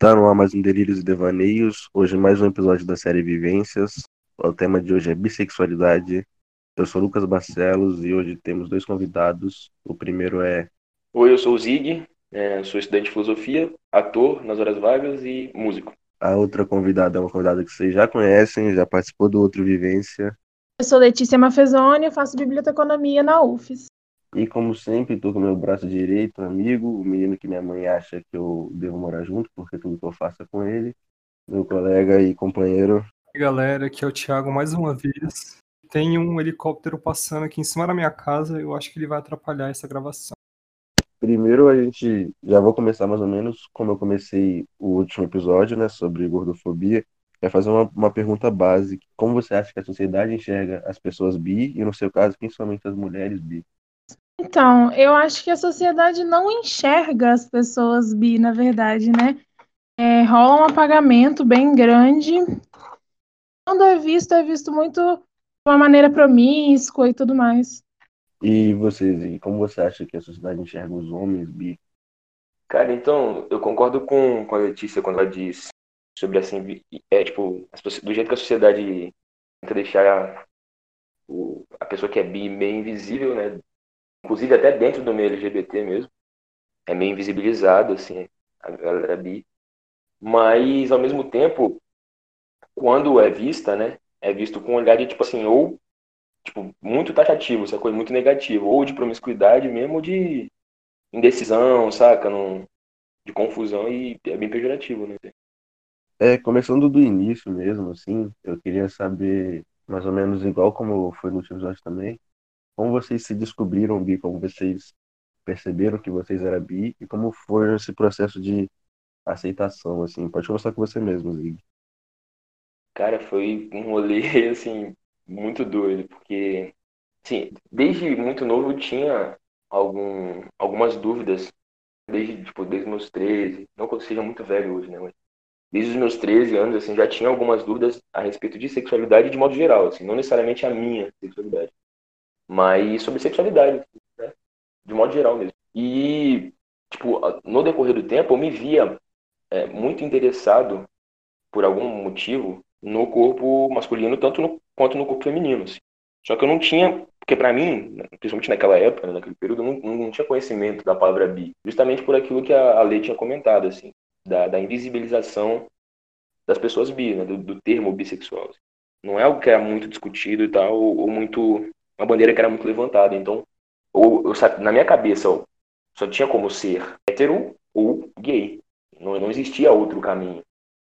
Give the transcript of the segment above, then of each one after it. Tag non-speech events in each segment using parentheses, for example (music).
Tá no ar mais um Delírios e Devaneios. Hoje mais um episódio da série Vivências. O tema de hoje é bissexualidade. Eu sou Lucas Barcelos e hoje temos dois convidados. O primeiro é. Oi, eu sou o Zig, é, sou estudante de filosofia, ator nas horas vagas e músico. A outra convidada é uma convidada que vocês já conhecem, já participou do outro Vivência. Eu sou Letícia Mafezoni, faço biblioteconomia na UFES. E como sempre, estou com meu braço direito, amigo, o menino que minha mãe acha que eu devo morar junto, porque tudo que eu faço é com ele, meu colega e companheiro. E galera, aqui é o Thiago mais uma vez. Tem um helicóptero passando aqui em cima da minha casa, eu acho que ele vai atrapalhar essa gravação. Primeiro a gente já vou começar mais ou menos como eu comecei o último episódio, né, sobre gordofobia. É fazer uma, uma pergunta básica. Como você acha que a sociedade enxerga as pessoas bi e, no seu caso, principalmente as mulheres bi? Então, eu acho que a sociedade não enxerga as pessoas bi, na verdade, né? É, rola um apagamento bem grande. Quando é visto, é visto muito de uma maneira promíscua e tudo mais. E vocês, e como você acha que a sociedade enxerga os homens bi? Cara, então, eu concordo com, com a Letícia quando ela diz sobre assim, é tipo, do jeito que a sociedade tenta deixar o, a pessoa que é bi meio invisível, né? Inclusive até dentro do meio LGBT mesmo, é meio invisibilizado, assim, a galera bi. Mas, ao mesmo tempo, quando é vista, né, é visto com um olhar de, tipo assim, ou, tipo, muito taxativo, essa coisa muito negativa, ou de promiscuidade mesmo, ou de indecisão, saca, Num, de confusão, e é bem pejorativo, né. É, começando do início mesmo, assim, eu queria saber, mais ou menos igual como foi no último episódio também, como vocês se descobriram bi, como vocês perceberam que vocês eram bi e como foi esse processo de aceitação, assim. Pode começar com você mesmo, Zig. Cara, foi um rolê, (laughs) assim, muito doido, porque, assim, desde muito novo eu tinha algum, algumas dúvidas, desde, tipo, desde meus 13, não que eu seja muito velho hoje, né, mas desde os meus 13 anos, assim, já tinha algumas dúvidas a respeito de sexualidade de modo geral, assim, não necessariamente a minha sexualidade mas sobre sexualidade, né? de modo geral mesmo. E, tipo, no decorrer do tempo, eu me via é, muito interessado, por algum motivo, no corpo masculino, tanto no, quanto no corpo feminino. Assim. Só que eu não tinha, porque para mim, principalmente naquela época, né, naquele período, eu não, não, tinha conhecimento da palavra bi, justamente por aquilo que a, a lei tinha comentado, assim, da, da invisibilização das pessoas bi, né, do, do termo bissexual. Assim. Não é algo que era muito discutido e tal, ou, ou muito uma bandeira que era muito levantada. Então, ou, eu, na minha cabeça, ó, só tinha como ser hétero ou gay. Não, não existia outro caminho.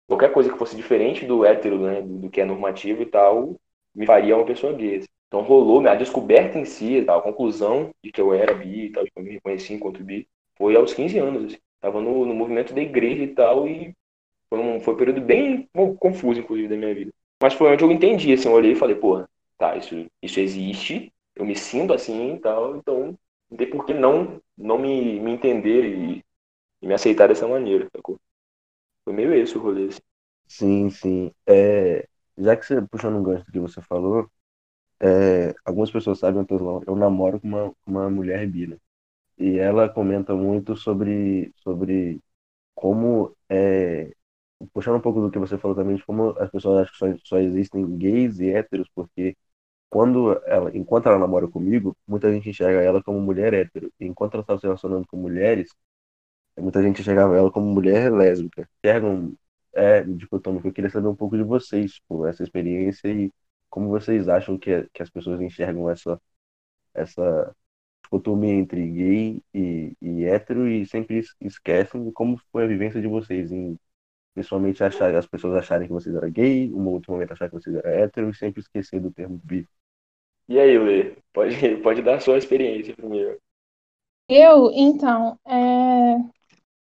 Qualquer coisa que fosse diferente do hétero, né, do, do que é normativo e tal, me faria uma pessoa gay. Então rolou, a descoberta em si, a conclusão de que eu era bi e tal, que eu me reconheci enquanto bi, foi aos 15 anos. Assim. Tava no, no movimento da igreja e tal, e foi um, foi um período bem confuso, inclusive, da minha vida. Mas foi onde eu entendi, assim, eu olhei e falei, porra, tá, isso, isso existe, eu me sinto assim e tal, então não tem por que não, não me, me entender e, e me aceitar dessa maneira, sacou? Foi meio esse o rolê, assim. Sim, sim. É, já que você, puxando um gancho do que você falou, é, algumas pessoas sabem eu, eu namoro com uma, uma mulher bi, né? E ela comenta muito sobre, sobre como, é, puxando um pouco do que você falou também, de como as pessoas acham que só, só existem gays e héteros, porque quando ela, enquanto ela namora comigo, muita gente enxerga ela como mulher hétero. E enquanto ela está se relacionando com mulheres, muita gente enxergava ela como mulher lésbica. Enxergam é dicotômico. Eu queria saber um pouco de vocês, tipo, essa experiência e como vocês acham que, que as pessoas enxergam essa essa dicotomia entre gay e, e hétero e sempre esquecem como foi a vivência de vocês em principalmente achar, as pessoas acharem que vocês eram gay, um outro momento achar que vocês eram hétero e sempre esquecer do termo bi. E aí, Lê? Pode, (laughs) pode dar a sua experiência primeiro. Eu, então, é...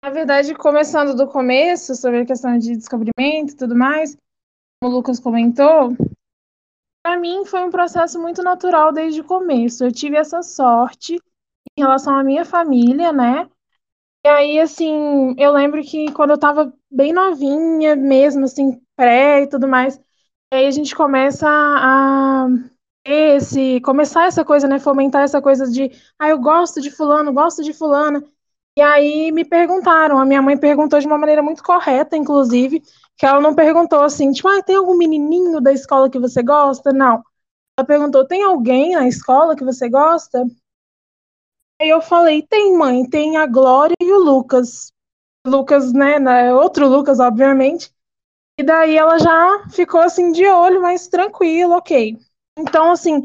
na verdade, começando do começo, sobre a questão de descobrimento e tudo mais, como o Lucas comentou, para mim foi um processo muito natural desde o começo. Eu tive essa sorte em relação à minha família, né? E aí, assim, eu lembro que quando eu tava bem novinha mesmo, assim, pré e tudo mais, aí a gente começa a esse, começar essa coisa, né, fomentar essa coisa de, ah, eu gosto de fulano, gosto de fulana. E aí me perguntaram, a minha mãe perguntou de uma maneira muito correta, inclusive, que ela não perguntou assim, tipo, ah, tem algum menininho da escola que você gosta? Não. Ela perguntou, tem alguém na escola que você gosta? Aí eu falei, tem mãe, tem a Glória e o Lucas. Lucas, né, né, outro Lucas, obviamente. E daí ela já ficou assim de olho, mas tranquilo, ok. Então, assim,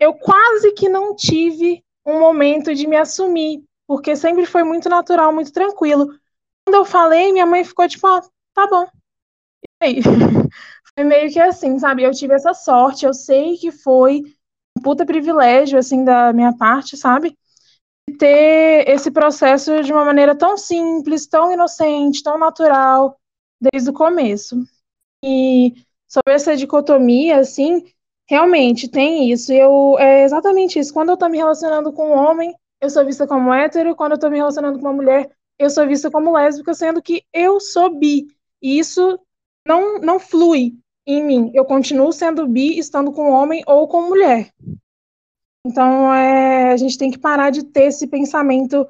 eu quase que não tive um momento de me assumir, porque sempre foi muito natural, muito tranquilo. Quando eu falei, minha mãe ficou tipo, ah, tá bom. E aí? (laughs) Foi meio que assim, sabe? Eu tive essa sorte, eu sei que foi um puta privilégio, assim, da minha parte, sabe? Ter esse processo de uma maneira tão simples, tão inocente, tão natural, desde o começo. E sobre essa dicotomia, assim, realmente tem isso. Eu é exatamente isso. Quando eu estou me relacionando com um homem, eu sou vista como hétero. Quando eu estou me relacionando com uma mulher, eu sou vista como lésbica, sendo que eu sou bi. E isso não, não flui em mim. Eu continuo sendo bi, estando com homem ou com mulher. Então, é, a gente tem que parar de ter esse pensamento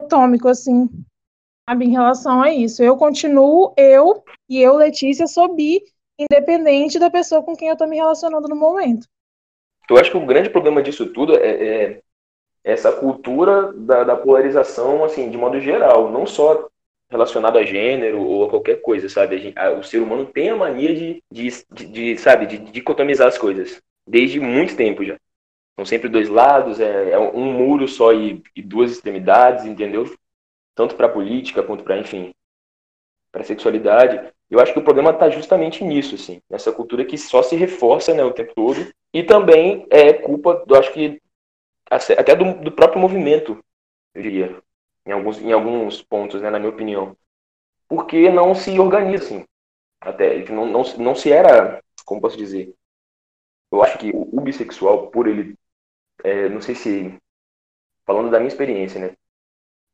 atômico, assim, sabe, em relação a isso. Eu continuo, eu e eu, Letícia, sou bi, independente da pessoa com quem eu estou me relacionando no momento. Eu acho que o grande problema disso tudo é, é essa cultura da, da, polarização, assim, de modo geral, não só relacionado a gênero ou a qualquer coisa, sabe? Gente, a, o ser humano tem a mania de, de, de, de sabe, de dicotomizar as coisas, desde muito tempo já. São sempre dois lados, é, é um muro só e, e, duas extremidades, entendeu? Tanto para política quanto para, enfim, para sexualidade. Eu acho que o problema está justamente nisso, assim, nessa cultura que só se reforça né, o tempo todo. E também é culpa, eu acho que até do, do próprio movimento, eu diria, em alguns, em alguns pontos, né, na minha opinião. Porque não se organiza, assim, até, não, não, não se era, como posso dizer, eu acho que bissexual, por ele é, não sei se, falando da minha experiência, né?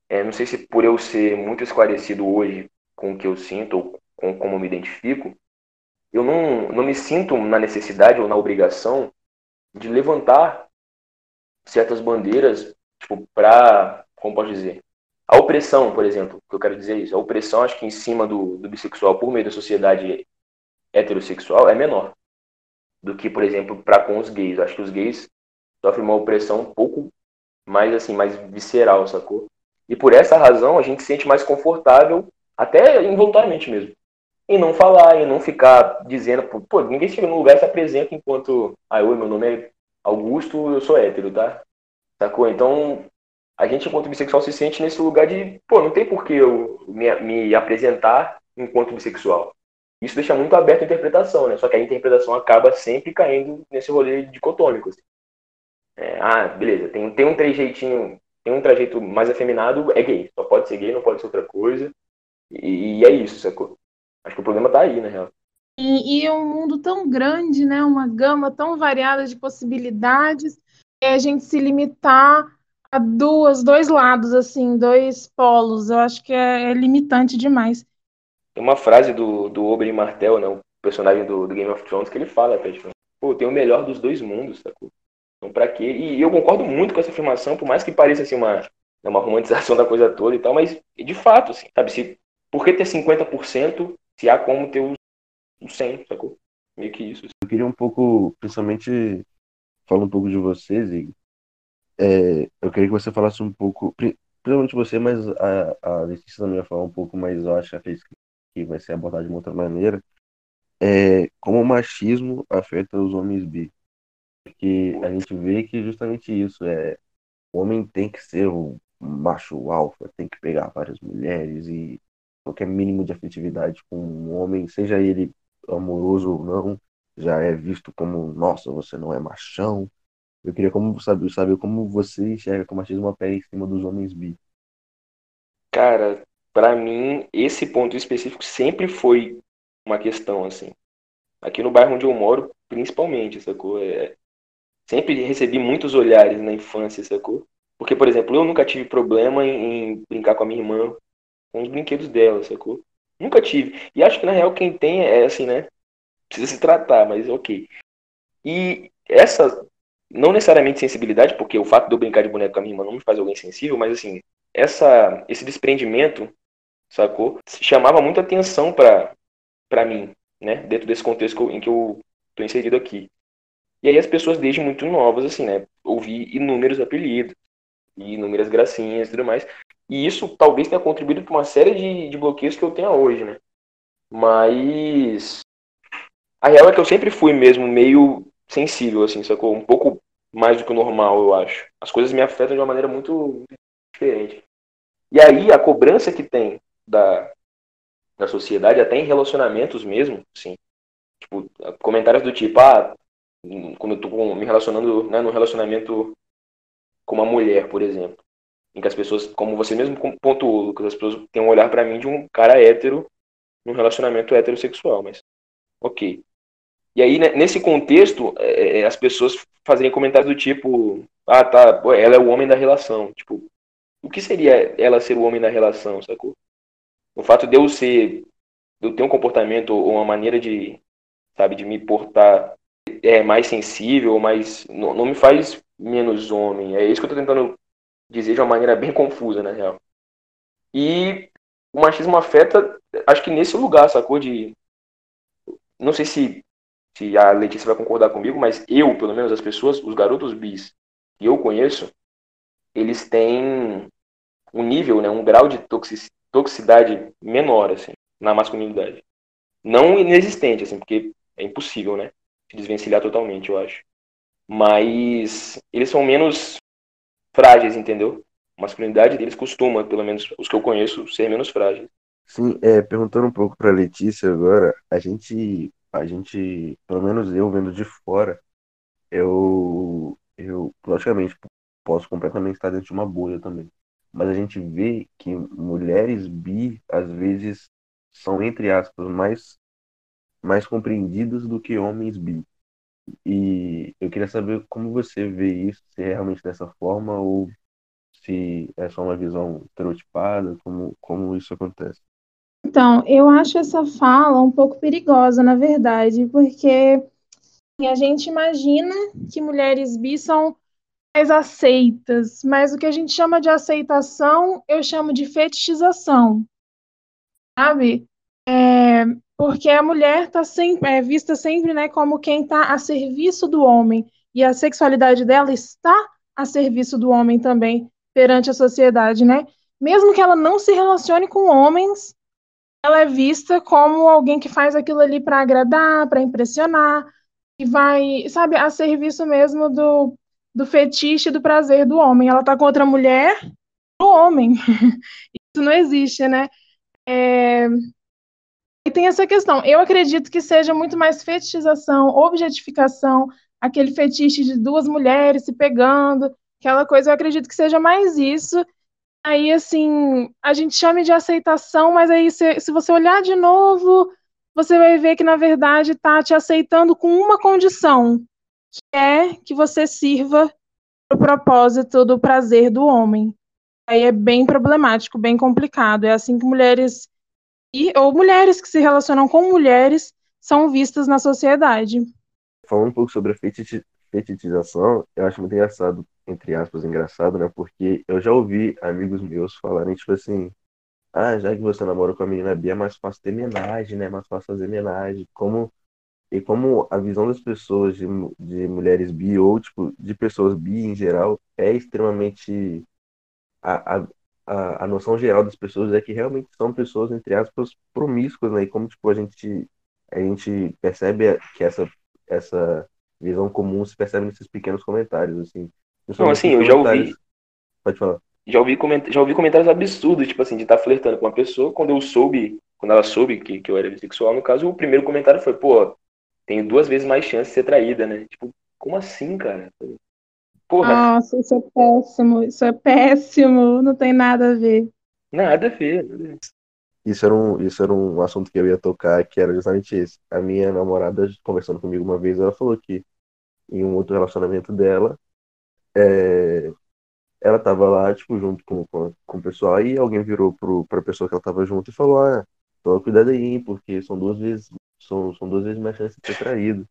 É, não sei se por eu ser muito esclarecido hoje com o que eu sinto, ou com como eu me identifico, eu não, não me sinto na necessidade ou na obrigação de levantar certas bandeiras, tipo, para, como posso dizer, a opressão, por exemplo, que eu quero dizer isso, a opressão, acho que em cima do, do bissexual por meio da sociedade heterossexual é menor do que, por exemplo, para com os gays. Acho que os gays sofre uma opressão um pouco mais assim, mais visceral, sacou? E por essa razão a gente se sente mais confortável, até involuntariamente mesmo, em não falar, em não ficar dizendo, pô, ninguém chega no lugar e se apresenta enquanto, ah, oi, meu nome é Augusto, eu sou hétero, tá? Sacou? Então, a gente enquanto bissexual se sente nesse lugar de, pô, não tem por que eu me, me apresentar enquanto bissexual. Isso deixa muito aberto a interpretação, né? Só que a interpretação acaba sempre caindo nesse rolê dicotômico. Assim. É, ah, beleza, tem, tem um trejeitinho, tem um trajeto mais afeminado, é gay. Só pode ser gay, não pode ser outra coisa. E, e é isso, sacou? Acho que o problema tá aí, na real. E, e é um mundo tão grande, né? Uma gama tão variada de possibilidades, é a gente se limitar a duas, dois lados, assim, dois polos. Eu acho que é, é limitante demais. Tem uma frase do, do Oberyn Martell, né? O personagem do, do Game of Thrones, que ele fala até, tipo, pô, tem o melhor dos dois mundos, sacou? Então, para quê? E eu concordo muito com essa afirmação, por mais que pareça assim, uma, né, uma romantização (laughs) da coisa toda e tal, mas de fato, assim, sabe? Se, por que ter 50% se há como ter os 100, sacou? Meio que isso. Assim. Eu queria um pouco, principalmente, falar um pouco de vocês, e é, eu queria que você falasse um pouco, principalmente você, mas a, a Letícia também vai falar um pouco, mas eu acho que vai ser abordado de uma outra maneira. É, como o machismo afeta os homens bi que a gente vê que justamente isso é o homem tem que ser o macho alfa, tem que pegar várias mulheres e qualquer mínimo de afetividade com um homem, seja ele amoroso ou não, já é visto como, nossa, você não é machão. Eu queria como saber, saber como você enxerga que o machismo opera em cima dos homens bi. Cara, para mim, esse ponto específico sempre foi uma questão, assim. Aqui no bairro onde eu moro, principalmente, sacou? É, sempre recebi muitos olhares na infância, sacou? Porque, por exemplo, eu nunca tive problema em, em brincar com a minha irmã com os brinquedos dela, sacou? Nunca tive. E acho que na real quem tem é assim, né? Precisa se tratar, mas ok. E essa, não necessariamente sensibilidade, porque o fato de eu brincar de boneco com a minha irmã não me faz alguém sensível, mas assim, essa, esse desprendimento, sacou? Chamava muita atenção para para mim, né? Dentro desse contexto em que eu tô inserido aqui. E aí as pessoas desde muito novas, assim, né? Ouvi inúmeros apelidos, inúmeras gracinhas e tudo mais. E isso talvez tenha contribuído para uma série de, de bloqueios que eu tenho hoje, né? Mas a real é que eu sempre fui mesmo meio sensível, assim, sacou? Um pouco mais do que o normal, eu acho. As coisas me afetam de uma maneira muito diferente. E aí a cobrança que tem da, da sociedade, até em relacionamentos mesmo, assim, tipo, comentários do tipo, ah, quando eu tô me relacionando, né, no relacionamento com uma mulher, por exemplo, em que as pessoas, como você mesmo pontuou, Lucas, as pessoas têm um olhar para mim de um cara hétero num relacionamento heterossexual, mas ok. E aí, né, nesse contexto, é, é, as pessoas fazerem comentários do tipo, ah, tá, ela é o homem da relação. Tipo, o que seria ela ser o homem da relação, sacou? O fato de eu ser, de eu ter um comportamento ou uma maneira de, sabe, de me portar é mais sensível, ou mais, não, não me faz menos homem. É isso que eu tô tentando dizer de uma maneira bem confusa, na real. E o machismo afeta, acho que nesse lugar, sacou? De. Não sei se, se a Letícia vai concordar comigo, mas eu, pelo menos, as pessoas, os garotos bis que eu conheço, eles têm um nível, né, um grau de toxicidade toxicidade menor, assim, na masculinidade. Não inexistente, assim, porque é impossível, né? Se desvencilhar totalmente, eu acho. Mas eles são menos frágeis, entendeu? A masculinidade deles costuma, pelo menos os que eu conheço, ser menos frágeis. Sim, é, perguntando um pouco para Letícia agora, a gente, a gente, pelo menos eu vendo de fora, eu, eu logicamente posso completamente estar dentro de uma bolha também mas a gente vê que mulheres bi às vezes são entre aspas mais mais compreendidas do que homens bi. E eu queria saber como você vê isso, se é realmente dessa forma ou se é só uma visão estereotipada, como, como isso acontece. Então, eu acho essa fala um pouco perigosa, na verdade, porque a gente imagina que mulheres bi são mais aceitas, mas o que a gente chama de aceitação, eu chamo de fetichização, sabe? É, porque a mulher está sempre é vista sempre, né, como quem está a serviço do homem e a sexualidade dela está a serviço do homem também perante a sociedade, né? Mesmo que ela não se relacione com homens, ela é vista como alguém que faz aquilo ali para agradar, para impressionar, e vai, sabe, a serviço mesmo do do fetiche do prazer do homem. Ela tá com outra mulher do homem. (laughs) Isso não existe, né? É... E tem essa questão. Eu acredito que seja muito mais fetichização, objetificação, aquele fetiche de duas mulheres se pegando, aquela coisa. Eu acredito que seja mais isso. Aí, assim, a gente chama de aceitação, mas aí, se, se você olhar de novo, você vai ver que, na verdade, tá te aceitando com uma condição, que é que você sirva o propósito do prazer do homem. Aí é bem problemático, bem complicado. É assim que mulheres ou mulheres que se relacionam com mulheres são vistas na sociedade. Falando um pouco sobre a fetichização, eu acho muito engraçado, entre aspas, engraçado, né? Porque eu já ouvi amigos meus falarem, tipo assim, ah, já que você namora com a menina Bia, é mais fácil ter homenagem, né? É mais fácil fazer homenagem. Como e como a visão das pessoas de, de mulheres bi ou tipo de pessoas bi em geral é extremamente a, a, a noção geral das pessoas é que realmente são pessoas entre aspas promíscuas né? E como tipo a gente a gente percebe que essa essa visão comum se percebe nesses pequenos comentários assim. Não assim eu já ouvi pode falar. Já ouvi já ouvi comentários absurdos tipo assim de estar tá flertando com uma pessoa quando eu soube quando ela soube que, que eu era bissexual no caso o primeiro comentário foi pô tenho duas vezes mais chance de ser traída, né? Tipo, como assim, cara? Porra. Nossa, isso é péssimo, isso é péssimo, não tem nada a ver. Nada a ver, nada a ver. Isso era, um, isso era um assunto que eu ia tocar, que era justamente esse. A minha namorada, conversando comigo uma vez, ela falou que em um outro relacionamento dela, é, ela tava lá, tipo, junto com, com, com o pessoal, e alguém virou pro, pra pessoa que ela tava junto e falou, ah, toma cuidado aí, porque são duas vezes são, são duas vezes mais chances de ser traído.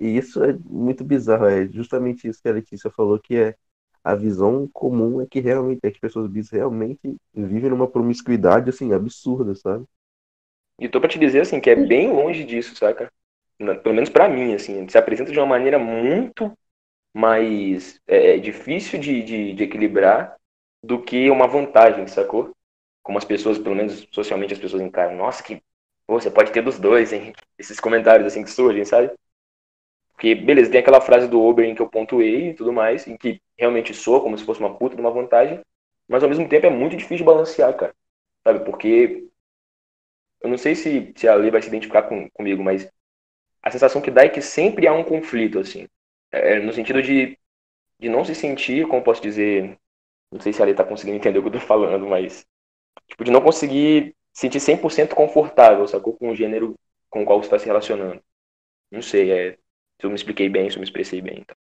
E isso é muito bizarro, é justamente isso que a Letícia falou, que é a visão comum é que realmente é que pessoas bis realmente vivem numa promiscuidade assim absurda, sabe? E tô pra te dizer assim que é bem longe disso, saca? Pelo menos para mim, assim, se apresenta de uma maneira muito mais é, difícil de, de, de equilibrar do que uma vantagem, sacou? Como as pessoas, pelo menos socialmente, as pessoas encaram. Nossa, que você pode ter dos dois, hein? Esses comentários assim que surgem, sabe? Porque, beleza, tem aquela frase do Oberyn que eu pontuei e tudo mais, em que realmente soa como se fosse uma puta de uma vantagem, mas ao mesmo tempo é muito difícil balancear, cara. Sabe? Porque eu não sei se, se a lei vai se identificar com, comigo, mas a sensação que dá é que sempre há um conflito, assim. É, no sentido de, de não se sentir, como posso dizer, não sei se a lei tá conseguindo entender o que eu tô falando, mas tipo, de não conseguir sentir 100% confortável, sacou? Com o gênero com o qual você está se relacionando. Não sei, é, se eu me expliquei bem, se eu me expressei bem. Então.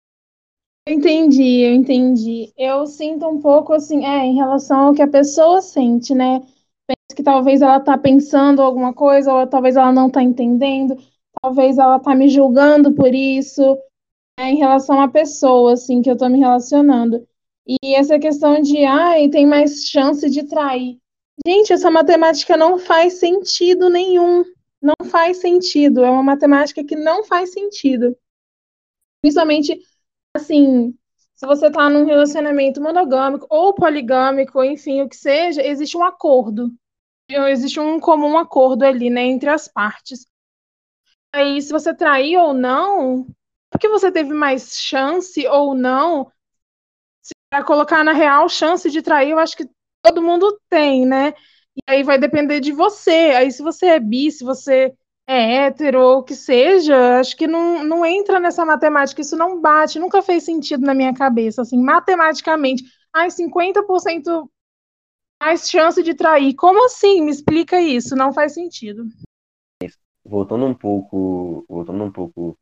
Entendi, eu entendi. Eu sinto um pouco assim, é, em relação ao que a pessoa sente, né? Penso que talvez ela tá pensando alguma coisa, ou talvez ela não tá entendendo, talvez ela tá me julgando por isso, né, em relação à pessoa, assim, que eu tô me relacionando. E essa questão de, ai, tem mais chance de trair. Gente, essa matemática não faz sentido nenhum. Não faz sentido. É uma matemática que não faz sentido. Principalmente, assim, se você está num relacionamento monogâmico ou poligâmico, enfim, o que seja, existe um acordo. Existe um comum acordo ali, né, entre as partes. Aí, se você trair ou não, porque você teve mais chance ou não, para colocar na real chance de trair, eu acho que todo mundo tem, né? E aí vai depender de você. Aí, se você é bi, se você é hétero ou o que seja, acho que não, não entra nessa matemática, isso não bate, nunca fez sentido na minha cabeça, assim, matematicamente. Ai, 50% mais chance de trair. Como assim? Me explica isso, não faz sentido. Voltando um pouco, voltando um pouco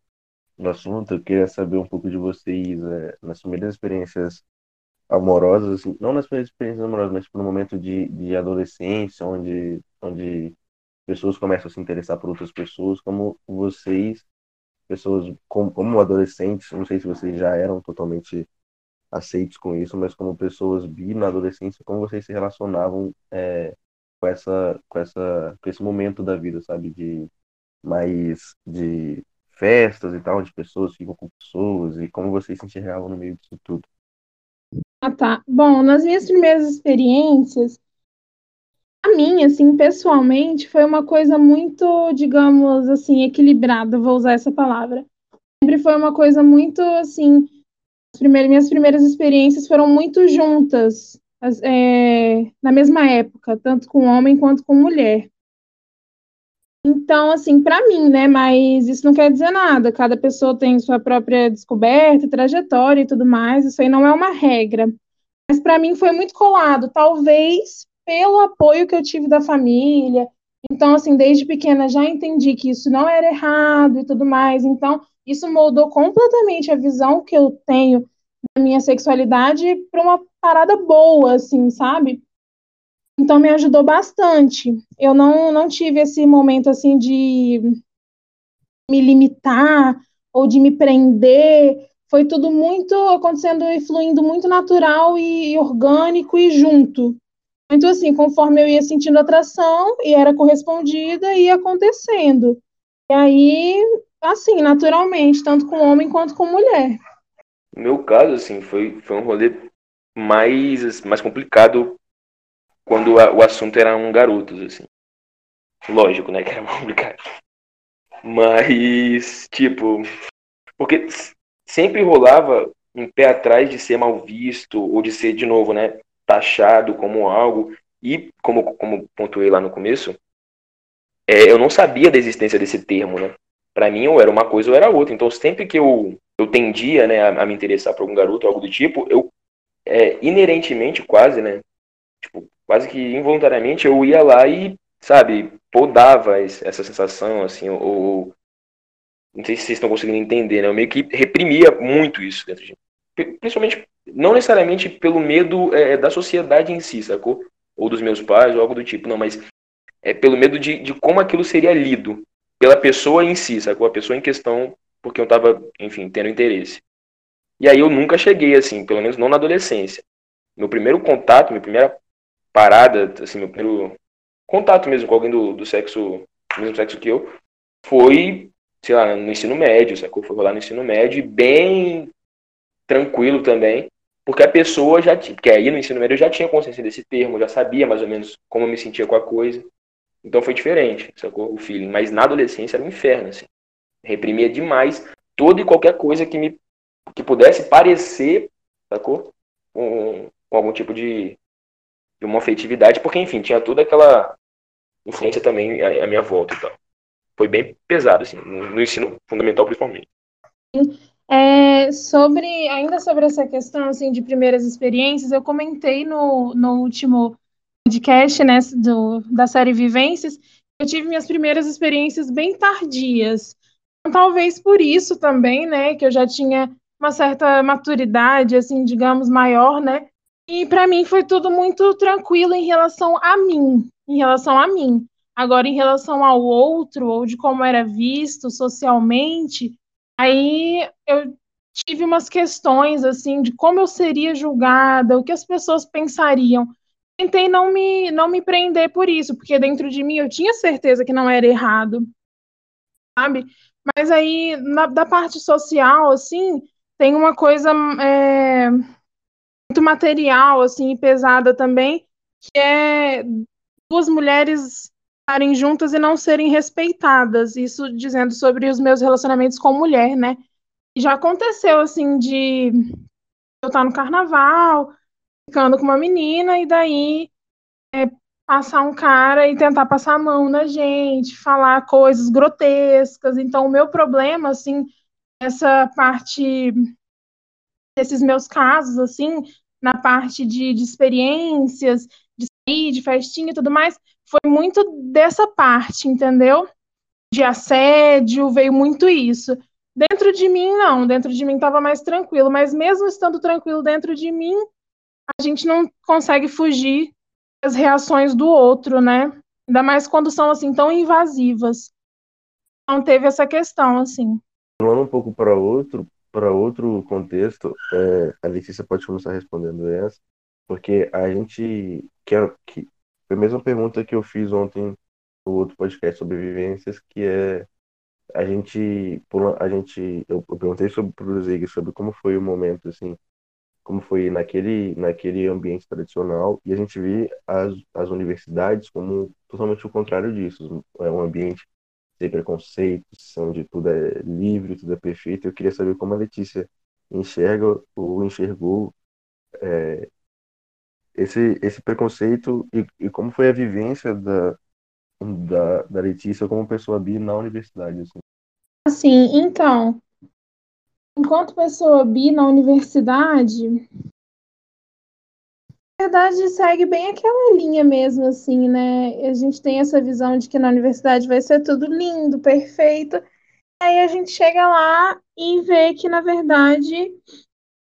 no assunto, eu queria saber um pouco de vocês, é, nas primeiras experiências amorosas, assim, não nas experiências amorosas, mas no momento de, de adolescência, onde, onde pessoas começam a se interessar por outras pessoas, como vocês, pessoas como, como adolescentes, não sei se vocês já eram totalmente aceitos com isso, mas como pessoas bi na adolescência, como vocês se relacionavam é, com essa, com essa, com esse momento da vida, sabe, de mais de festas e tal, onde pessoas ficam com pessoas e como vocês se enxergavam no meio disso tudo. Ah, tá. Bom, nas minhas primeiras experiências, a minha, assim, pessoalmente, foi uma coisa muito, digamos assim, equilibrada, vou usar essa palavra. Sempre foi uma coisa muito, assim, as primeiras, minhas primeiras experiências foram muito juntas, é, na mesma época, tanto com homem quanto com mulher. Então, assim, para mim, né? Mas isso não quer dizer nada. Cada pessoa tem sua própria descoberta, trajetória e tudo mais. Isso aí não é uma regra. Mas para mim foi muito colado. Talvez pelo apoio que eu tive da família. Então, assim, desde pequena já entendi que isso não era errado e tudo mais. Então, isso moldou completamente a visão que eu tenho da minha sexualidade para uma parada boa, assim, sabe? Então, me ajudou bastante. Eu não, não tive esse momento, assim, de me limitar ou de me prender. Foi tudo muito acontecendo e fluindo muito natural e orgânico e junto. Muito assim, conforme eu ia sentindo atração e era correspondida, ia acontecendo. E aí, assim, naturalmente, tanto com homem quanto com mulher. No meu caso, assim, foi, foi um rolê mais, mais complicado quando a, o assunto era um garotos, assim. Lógico, né, que era (laughs) complicado. Mas, tipo, porque sempre rolava um pé atrás de ser mal visto ou de ser, de novo, né, taxado como algo. E, como, como pontuei lá no começo, é, eu não sabia da existência desse termo, né? Para mim, ou era uma coisa ou era outra. Então, sempre que eu, eu tendia né, a, a me interessar por algum garoto, algo do tipo, eu, é, inerentemente, quase, né? Tipo, quase que involuntariamente, eu ia lá e, sabe, podava essa sensação, assim, ou. Não sei se vocês estão conseguindo entender, né? Eu meio que reprimia muito isso dentro de mim. Principalmente não necessariamente pelo medo é, da sociedade em si, sacou? Ou dos meus pais, ou algo do tipo, não, mas é pelo medo de, de como aquilo seria lido pela pessoa em si, sacou? A pessoa em questão, porque eu tava, enfim, tendo interesse. E aí eu nunca cheguei, assim, pelo menos não na adolescência. Meu primeiro contato, minha primeira parada, assim, meu primeiro contato mesmo com alguém do, do sexo, do mesmo sexo que eu, foi, sei lá, no ensino médio, sacou? Foi rolar no ensino médio, bem tranquilo também, porque a pessoa já tinha, porque aí no ensino médio eu já tinha consciência desse termo, já sabia mais ou menos como eu me sentia com a coisa. Então foi diferente, sacou? O feeling. Mas na adolescência era um inferno, assim. Reprimia demais toda e qualquer coisa que me que pudesse parecer, sacou? Com, com algum tipo de, de uma afetividade, porque, enfim, tinha toda aquela influência também à, minha volta e tal. Foi bem pesado, assim, no, no ensino fundamental, principalmente. É, sobre, ainda sobre essa questão, assim, de primeiras experiências, eu comentei no, no último podcast, né, do, da série Vivências, eu tive minhas primeiras experiências bem tardias. Talvez por isso também, né, que eu já tinha uma certa maturidade, assim, digamos, maior, né? E para mim foi tudo muito tranquilo em relação a mim, em relação a mim. Agora, em relação ao outro, ou de como era visto socialmente, aí eu tive umas questões, assim, de como eu seria julgada, o que as pessoas pensariam. Tentei não me, não me prender por isso, porque dentro de mim eu tinha certeza que não era errado, sabe? Mas aí, na, da parte social, assim, tem uma coisa é, muito material, assim, pesada também, que é duas mulheres estarem juntas e não serem respeitadas. Isso dizendo sobre os meus relacionamentos com mulher, né? Já aconteceu, assim, de eu estar no carnaval, ficando com uma menina, e daí é, passar um cara e tentar passar a mão na gente, falar coisas grotescas. Então, o meu problema, assim, essa parte desses meus casos, assim, na parte de, de experiências, de sair, de festinha e tudo mais, foi muito dessa parte, entendeu? De assédio, veio muito isso. Dentro de mim, não, dentro de mim estava mais tranquilo, mas mesmo estando tranquilo dentro de mim, a gente não consegue fugir das reações do outro, né? Ainda mais quando são assim tão invasivas. Não teve essa questão, assim. Falando um pouco para outro, para outro contexto, é, a Letícia pode começar respondendo essa, porque a gente quer que foi a mesma pergunta que eu fiz ontem no outro podcast sobre vivências, que é a gente a gente eu, eu perguntei sobre o Zig sobre como foi o momento assim, como foi naquele naquele ambiente tradicional e a gente vê as, as universidades como totalmente o contrário disso, é um ambiente sem preconceitos, onde tudo é livre, tudo é perfeito. Eu queria saber como a Letícia enxerga ou enxergou é, esse, esse preconceito e, e, como foi a vivência da, da, da Letícia como pessoa bi na universidade. Assim. assim, então, enquanto pessoa bi na universidade, verdade, segue bem aquela linha mesmo, assim, né? A gente tem essa visão de que na universidade vai ser tudo lindo, perfeito. Aí a gente chega lá e vê que, na verdade,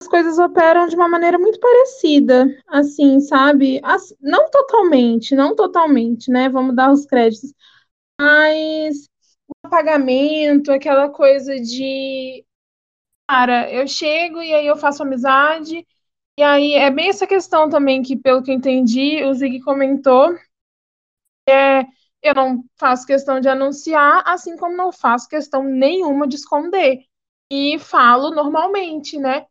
as coisas operam de uma maneira muito parecida, assim, sabe? As, não totalmente, não totalmente, né? Vamos dar os créditos. Mas o pagamento, aquela coisa de. Cara, eu chego e aí eu faço amizade e aí é bem essa questão também que, pelo que eu entendi, o Zig comentou. É, eu não faço questão de anunciar, assim como não faço questão nenhuma de esconder. E falo normalmente, né?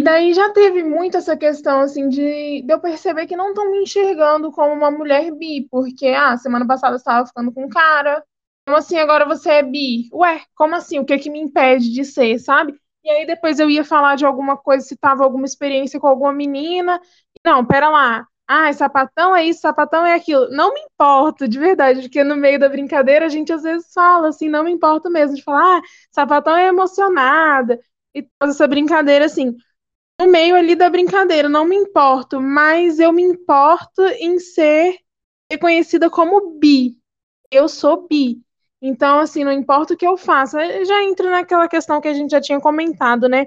E daí já teve muito essa questão, assim, de, de eu perceber que não estão me enxergando como uma mulher bi, porque, ah, semana passada eu estava ficando com um cara, como assim agora você é bi? Ué, como assim? O que que me impede de ser, sabe? E aí depois eu ia falar de alguma coisa, se tava alguma experiência com alguma menina. Não, pera lá. Ah, sapatão é isso, sapatão é aquilo. Não me importo, de verdade, porque no meio da brincadeira a gente às vezes fala assim, não me importa mesmo, de falar, ah, sapatão é emocionada, e toda essa brincadeira assim. No meio ali da brincadeira, não me importo, mas eu me importo em ser reconhecida como bi. Eu sou bi. Então, assim, não importa o que eu faça, já entra naquela questão que a gente já tinha comentado, né?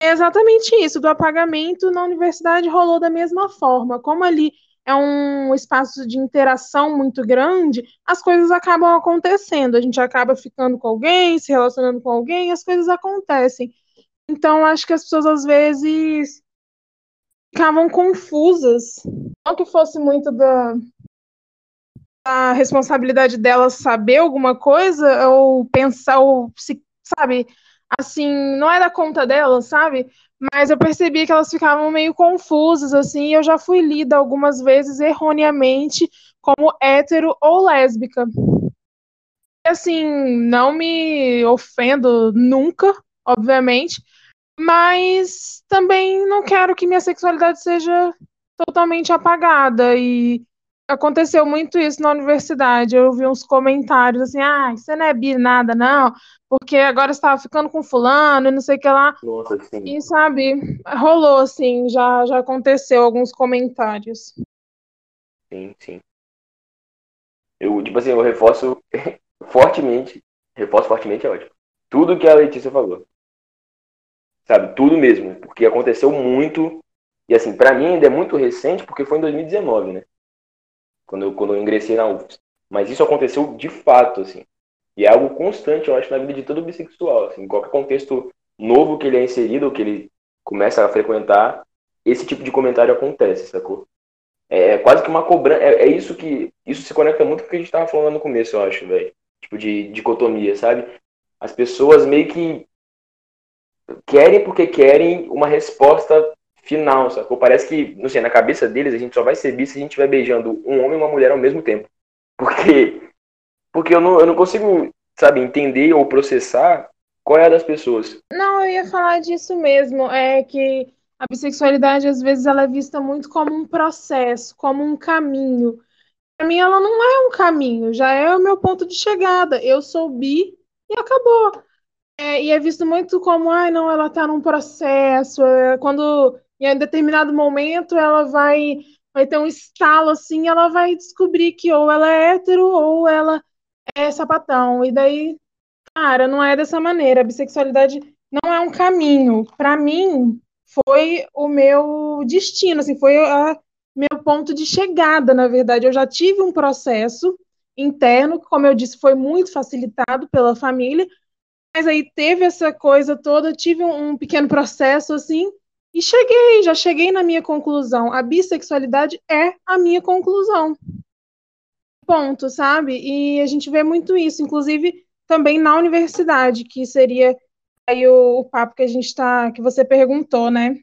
É exatamente isso, do apagamento na universidade rolou da mesma forma. Como ali é um espaço de interação muito grande, as coisas acabam acontecendo. A gente acaba ficando com alguém, se relacionando com alguém, as coisas acontecem. Então, acho que as pessoas às vezes ficavam confusas. Não que fosse muito da, da responsabilidade delas saber alguma coisa, ou pensar, ou se, sabe, assim, não é da conta delas, sabe? Mas eu percebi que elas ficavam meio confusas, assim, e eu já fui lida algumas vezes erroneamente como hétero ou lésbica. Assim, não me ofendo nunca, obviamente, mas também não quero que minha sexualidade seja totalmente apagada e aconteceu muito isso na universidade. Eu vi uns comentários assim: ah, você não é bi nada, não, porque agora estava ficando com fulano e não sei o que lá. Nossa, sim. E sabe, rolou assim, já, já aconteceu alguns comentários. Sim, sim. Eu, tipo assim, eu reforço (laughs) fortemente, reforço fortemente é ótimo. Tudo que a Letícia falou. Sabe, tudo mesmo, porque aconteceu muito e assim, para mim ainda é muito recente porque foi em 2019, né? Quando eu, quando eu ingressei na UFS. Mas isso aconteceu de fato, assim. E é algo constante, eu acho, na vida de todo bissexual. Assim, em qualquer contexto novo que ele é inserido, que ele começa a frequentar, esse tipo de comentário acontece, sacou? É, é quase que uma cobrança. É, é, isso que. Isso se conecta muito com o que a gente tava falando no começo, eu acho, velho. Tipo, de dicotomia, sabe? As pessoas meio que querem porque querem uma resposta final, sacou? Parece que, não sei, na cabeça deles a gente só vai ser bi se a gente estiver beijando um homem e uma mulher ao mesmo tempo. Porque, porque eu, não, eu não consigo, sabe, entender ou processar qual é a das pessoas. Não, eu ia falar disso mesmo. É que a bissexualidade, às vezes, ela é vista muito como um processo, como um caminho. Para mim, ela não é um caminho, já é o meu ponto de chegada. Eu sou bi e acabou. É, e é visto muito como, ai, ah, não, ela está num processo. É, quando em determinado momento ela vai vai ter um estalo assim, ela vai descobrir que ou ela é hétero ou ela é sapatão. E daí, cara, não é dessa maneira. A bissexualidade não é um caminho. Para mim, foi o meu destino, assim, foi a meu ponto de chegada, na verdade. Eu já tive um processo interno, que, como eu disse, foi muito facilitado pela família, mas aí teve essa coisa toda, tive um, um pequeno processo assim, e cheguei, já cheguei na minha conclusão. A bissexualidade é a minha conclusão. Ponto, sabe? E a gente vê muito isso, inclusive também na universidade, que seria aí o, o papo que a gente está, que você perguntou, né?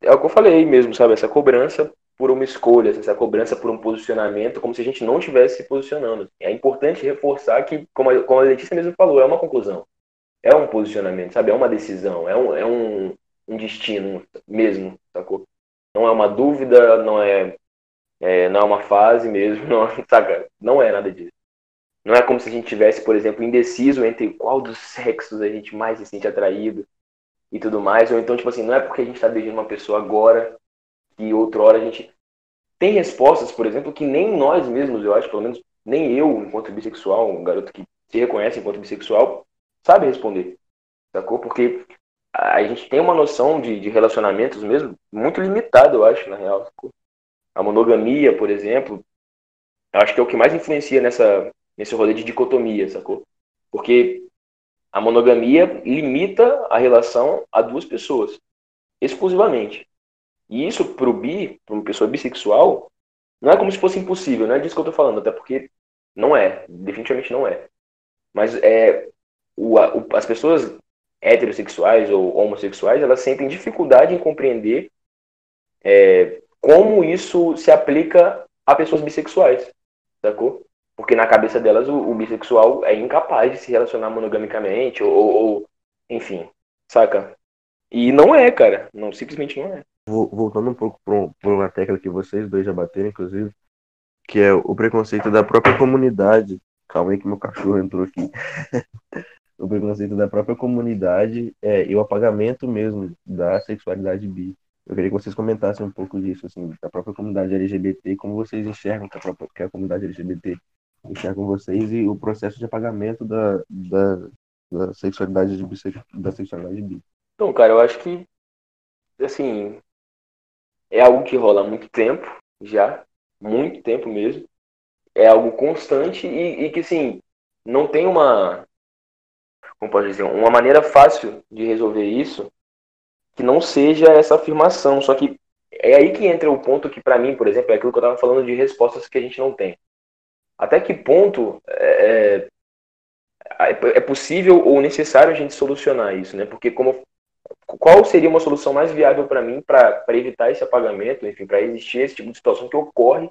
É o que eu falei mesmo, sabe? Essa cobrança por uma escolha, essa cobrança por um posicionamento, como se a gente não estivesse se posicionando. É importante reforçar que, como a, como a Letícia mesmo falou, é uma conclusão. É um posicionamento, sabe? É uma decisão, é um, é um, um destino mesmo, sacou? Não é uma dúvida, não é, é não é uma fase mesmo, (laughs) não, saca? Não é nada disso. Não é como se a gente tivesse, por exemplo, indeciso entre qual dos sexos a gente mais se sente atraído e tudo mais. Ou então, tipo assim, não é porque a gente está beijando uma pessoa agora que outra hora a gente. Tem respostas, por exemplo, que nem nós mesmos, eu acho, pelo menos nem eu, enquanto bissexual, um garoto que se reconhece enquanto bissexual, sabe responder. Sacou? Porque a gente tem uma noção de, de relacionamentos mesmo muito limitada, eu acho, na real. A monogamia, por exemplo, eu acho que é o que mais influencia nessa, nesse rolê de dicotomia, sacou? Porque a monogamia limita a relação a duas pessoas, exclusivamente. E isso, pro bi, para uma pessoa bissexual, não é como se fosse impossível, não é disso que eu tô falando, até porque não é, definitivamente não é. Mas é, o, o, as pessoas heterossexuais ou homossexuais, elas sentem dificuldade em compreender é, como isso se aplica a pessoas bissexuais, sacou? Porque na cabeça delas o, o bissexual é incapaz de se relacionar monogamicamente, ou, ou, enfim, saca? E não é, cara. Não, simplesmente não é. Voltando um pouco para uma tecla que vocês dois já bateram, inclusive, que é o preconceito da própria comunidade. Calma aí que meu cachorro entrou aqui. (laughs) o preconceito da própria comunidade é, e o apagamento mesmo da sexualidade bi. Eu queria que vocês comentassem um pouco disso, assim, da própria comunidade LGBT, como vocês enxergam que a, própria, que a comunidade LGBT enxergam vocês e o processo de apagamento da, da, da sexualidade de, da sexualidade bi. Então, cara, eu acho que assim é algo que rola há muito tempo já, muito tempo mesmo. É algo constante e, e que assim não tem uma como pode dizer, uma maneira fácil de resolver isso que não seja essa afirmação. Só que é aí que entra o ponto que, para mim, por exemplo, é aquilo que eu estava falando de respostas que a gente não tem. Até que ponto é, é, é possível ou necessário a gente solucionar isso, né? Porque como qual seria uma solução mais viável para mim para evitar esse apagamento, enfim, para existir esse tipo de situação que ocorre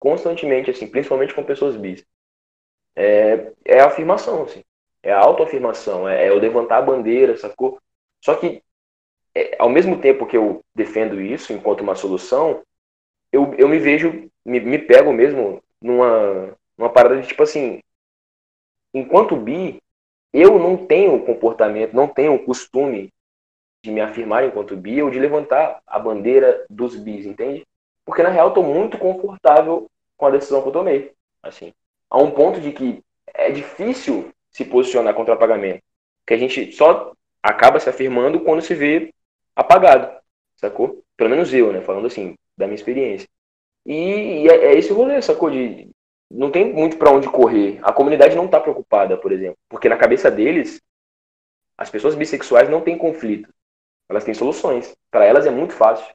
constantemente, assim, principalmente com pessoas bis? É, é a afirmação, assim. É a autoafirmação, é, é eu levantar a bandeira, sacou? Só que, é, ao mesmo tempo que eu defendo isso enquanto uma solução, eu, eu me vejo, me, me pego mesmo numa, numa parada de tipo assim, enquanto bi, eu não tenho comportamento, não tenho o costume de me afirmar enquanto bi ou de levantar a bandeira dos bis, entende? Porque na real eu tô muito confortável com a decisão que eu tomei, assim. A um ponto de que é difícil se posicionar contra o apagamento, que a gente só acaba se afirmando quando se vê apagado, sacou? Pelo menos eu, né, falando assim, da minha experiência. E, e é, é esse rolê, sacou? De, não tem muito para onde correr. A comunidade não tá preocupada, por exemplo, porque na cabeça deles, as pessoas bissexuais não têm conflito. Elas têm soluções. Para elas é muito fácil.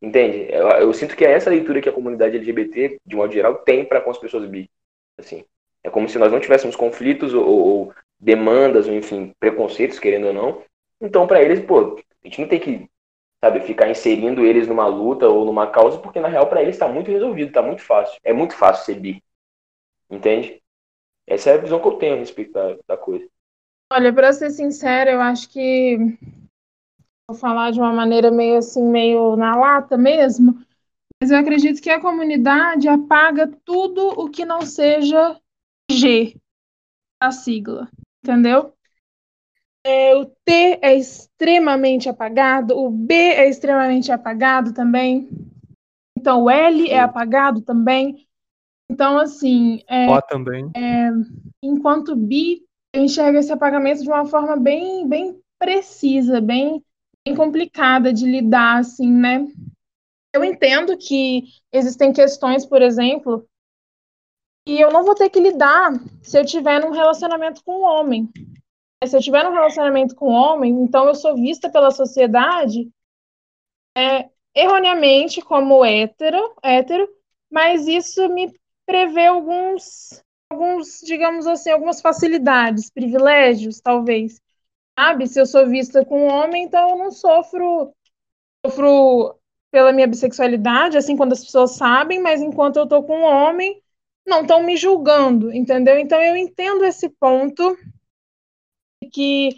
Entende? Eu, eu, sinto que é essa leitura que a comunidade LGBT, de modo geral, tem para com as pessoas bi. Assim, é como se nós não tivéssemos conflitos ou, ou demandas, ou enfim, preconceitos, querendo ou não. Então, para eles, pô, a gente não tem que, sabe, ficar inserindo eles numa luta ou numa causa, porque na real para eles está muito resolvido, está muito fácil. É muito fácil ser bi. Entende? Essa é a visão que eu tenho a respeito da, da coisa. Olha, para ser sincera, eu acho que vou falar de uma maneira meio assim, meio na lata mesmo, mas eu acredito que a comunidade apaga tudo o que não seja G, a sigla, entendeu? É, o T é extremamente apagado, o B é extremamente apagado também. Então, o L é apagado também. Então, assim. É, o também. É, enquanto bi, eu enxergo esse apagamento de uma forma bem, bem precisa, bem bem complicada de lidar, assim, né? Eu entendo que existem questões, por exemplo, e eu não vou ter que lidar se eu tiver num relacionamento com um homem. Se eu tiver num relacionamento com um homem, então eu sou vista pela sociedade é, erroneamente como hétero, hétero, mas isso me prevê alguns, alguns, digamos assim, algumas facilidades, privilégios, talvez sabe? Se eu sou vista com um homem, então eu não sofro, sofro pela minha bissexualidade, assim, quando as pessoas sabem, mas enquanto eu tô com um homem, não estão me julgando, entendeu? Então eu entendo esse ponto que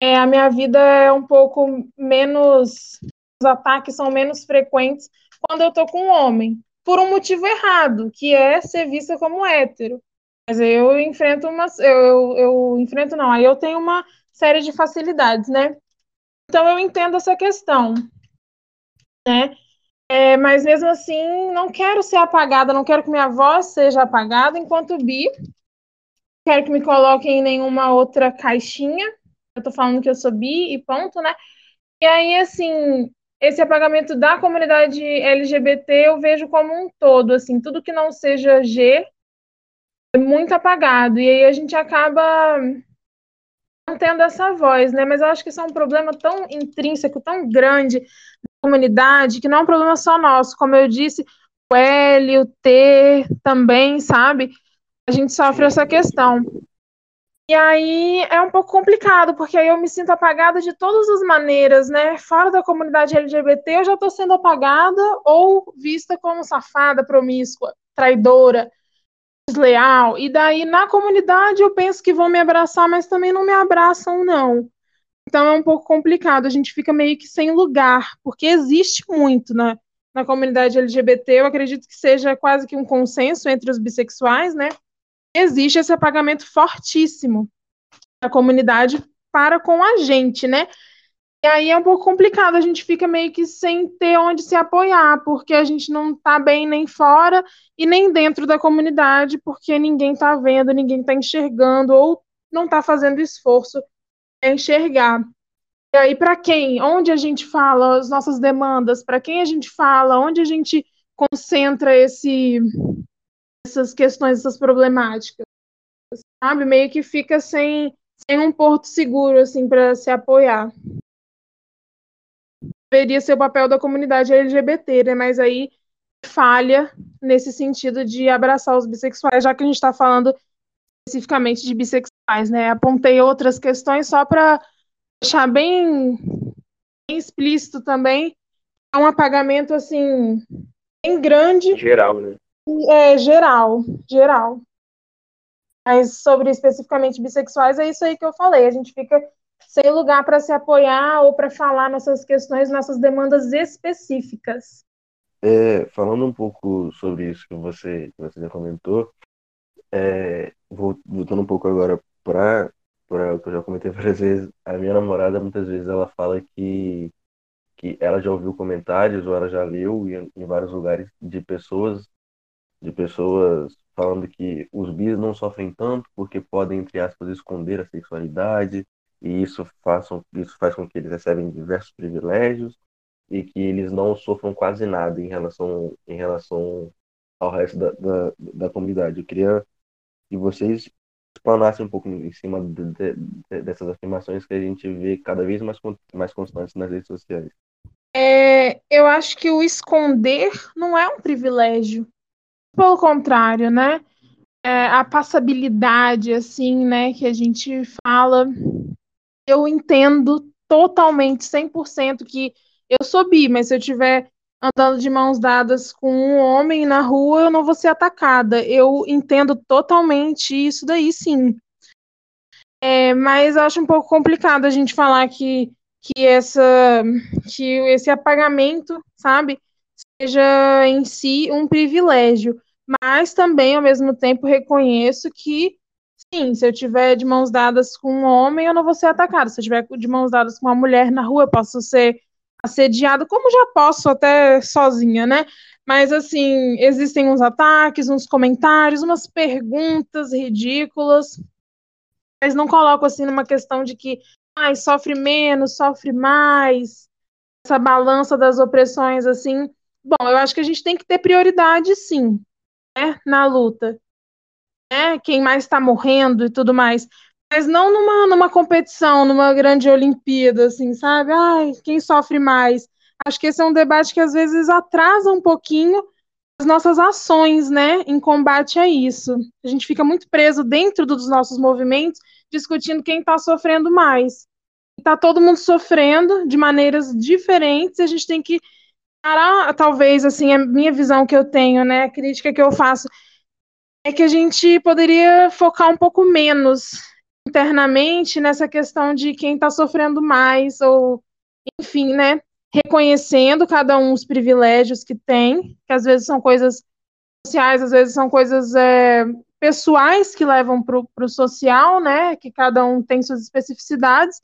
é, a minha vida é um pouco menos, os ataques são menos frequentes quando eu tô com um homem, por um motivo errado, que é ser vista como hétero. Mas eu enfrento uma, eu, eu, eu enfrento não, aí eu tenho uma série de facilidades, né? Então eu entendo essa questão, né? É, mas mesmo assim, não quero ser apagada, não quero que minha voz seja apagada enquanto bi. Quero que me coloquem em nenhuma outra caixinha. Eu tô falando que eu sou bi e ponto, né? E aí, assim, esse apagamento da comunidade LGBT eu vejo como um todo, assim, tudo que não seja G é muito apagado. E aí a gente acaba não tendo essa voz, né? Mas eu acho que isso é um problema tão intrínseco, tão grande comunidade, que não é um problema só nosso. Como eu disse, o L, o T também, sabe? A gente sofre essa questão. E aí é um pouco complicado, porque aí eu me sinto apagada de todas as maneiras, né? Fora da comunidade LGBT, eu já estou sendo apagada ou vista como safada, promíscua, traidora desleal. E daí na comunidade eu penso que vão me abraçar, mas também não me abraçam, não. Então é um pouco complicado, a gente fica meio que sem lugar, porque existe muito na, na comunidade LGBT, eu acredito que seja quase que um consenso entre os bissexuais, né? Existe esse apagamento fortíssimo da comunidade para com a gente, né? E aí é um pouco complicado, a gente fica meio que sem ter onde se apoiar, porque a gente não está bem nem fora e nem dentro da comunidade, porque ninguém está vendo, ninguém está enxergando ou não está fazendo esforço enxergar. E aí, para quem? Onde a gente fala as nossas demandas? Para quem a gente fala? Onde a gente concentra esse, essas questões, essas problemáticas? Sabe? Meio que fica sem, sem um porto seguro, assim, para se apoiar. deveria ser o papel da comunidade LGBT, né? Mas aí falha nesse sentido de abraçar os bissexuais, já que a gente está falando especificamente de bissexuais, né? Apontei outras questões só para deixar bem, bem, explícito também. É um apagamento assim bem grande. Geral, né? É geral, geral. Mas sobre especificamente bissexuais é isso aí que eu falei. A gente fica sem lugar para se apoiar ou para falar nossas questões, nossas demandas específicas. É, falando um pouco sobre isso que você, que você já comentou, é, voltando um pouco agora para para o que eu já comentei várias vezes, a minha namorada muitas vezes ela fala que que ela já ouviu comentários ou ela já leu em, em vários lugares de pessoas de pessoas falando que os bis não sofrem tanto porque podem entre aspas esconder a sexualidade e isso, façam, isso faz com que eles recebem diversos privilégios e que eles não sofram quase nada em relação, em relação ao resto da, da, da comunidade. Eu queria que vocês explanassem um pouco em cima de, de, dessas afirmações que a gente vê cada vez mais, mais constantes nas redes sociais. É, eu acho que o esconder não é um privilégio. Pelo contrário, né? É, a passabilidade, assim, né, que a gente fala eu entendo totalmente, 100% que eu sou bi, mas se eu tiver andando de mãos dadas com um homem na rua, eu não vou ser atacada. Eu entendo totalmente isso daí, sim. É, mas acho um pouco complicado a gente falar que, que, essa, que esse apagamento, sabe, seja em si um privilégio. Mas também, ao mesmo tempo, reconheço que Sim, se eu tiver de mãos dadas com um homem, eu não vou ser atacado. Se eu tiver de mãos dadas com uma mulher na rua, eu posso ser assediado, como já posso até sozinha, né? Mas assim, existem uns ataques, uns comentários, umas perguntas ridículas. Mas não coloco assim numa questão de que ai, sofre menos, sofre mais, essa balança das opressões assim. Bom, eu acho que a gente tem que ter prioridade sim, né, na luta né? Quem mais está morrendo e tudo mais. Mas não numa, numa competição, numa grande Olimpíada, assim, sabe? Ai, quem sofre mais? Acho que esse é um debate que às vezes atrasa um pouquinho as nossas ações, né, em combate a isso. A gente fica muito preso dentro dos nossos movimentos, discutindo quem está sofrendo mais. Está todo mundo sofrendo de maneiras diferentes, a gente tem que parar, talvez, assim, a minha visão que eu tenho, né, a crítica que eu faço, é que a gente poderia focar um pouco menos internamente nessa questão de quem está sofrendo mais, ou, enfim, né? Reconhecendo cada um os privilégios que tem, que às vezes são coisas sociais, às vezes são coisas é, pessoais que levam para o social, né? Que cada um tem suas especificidades.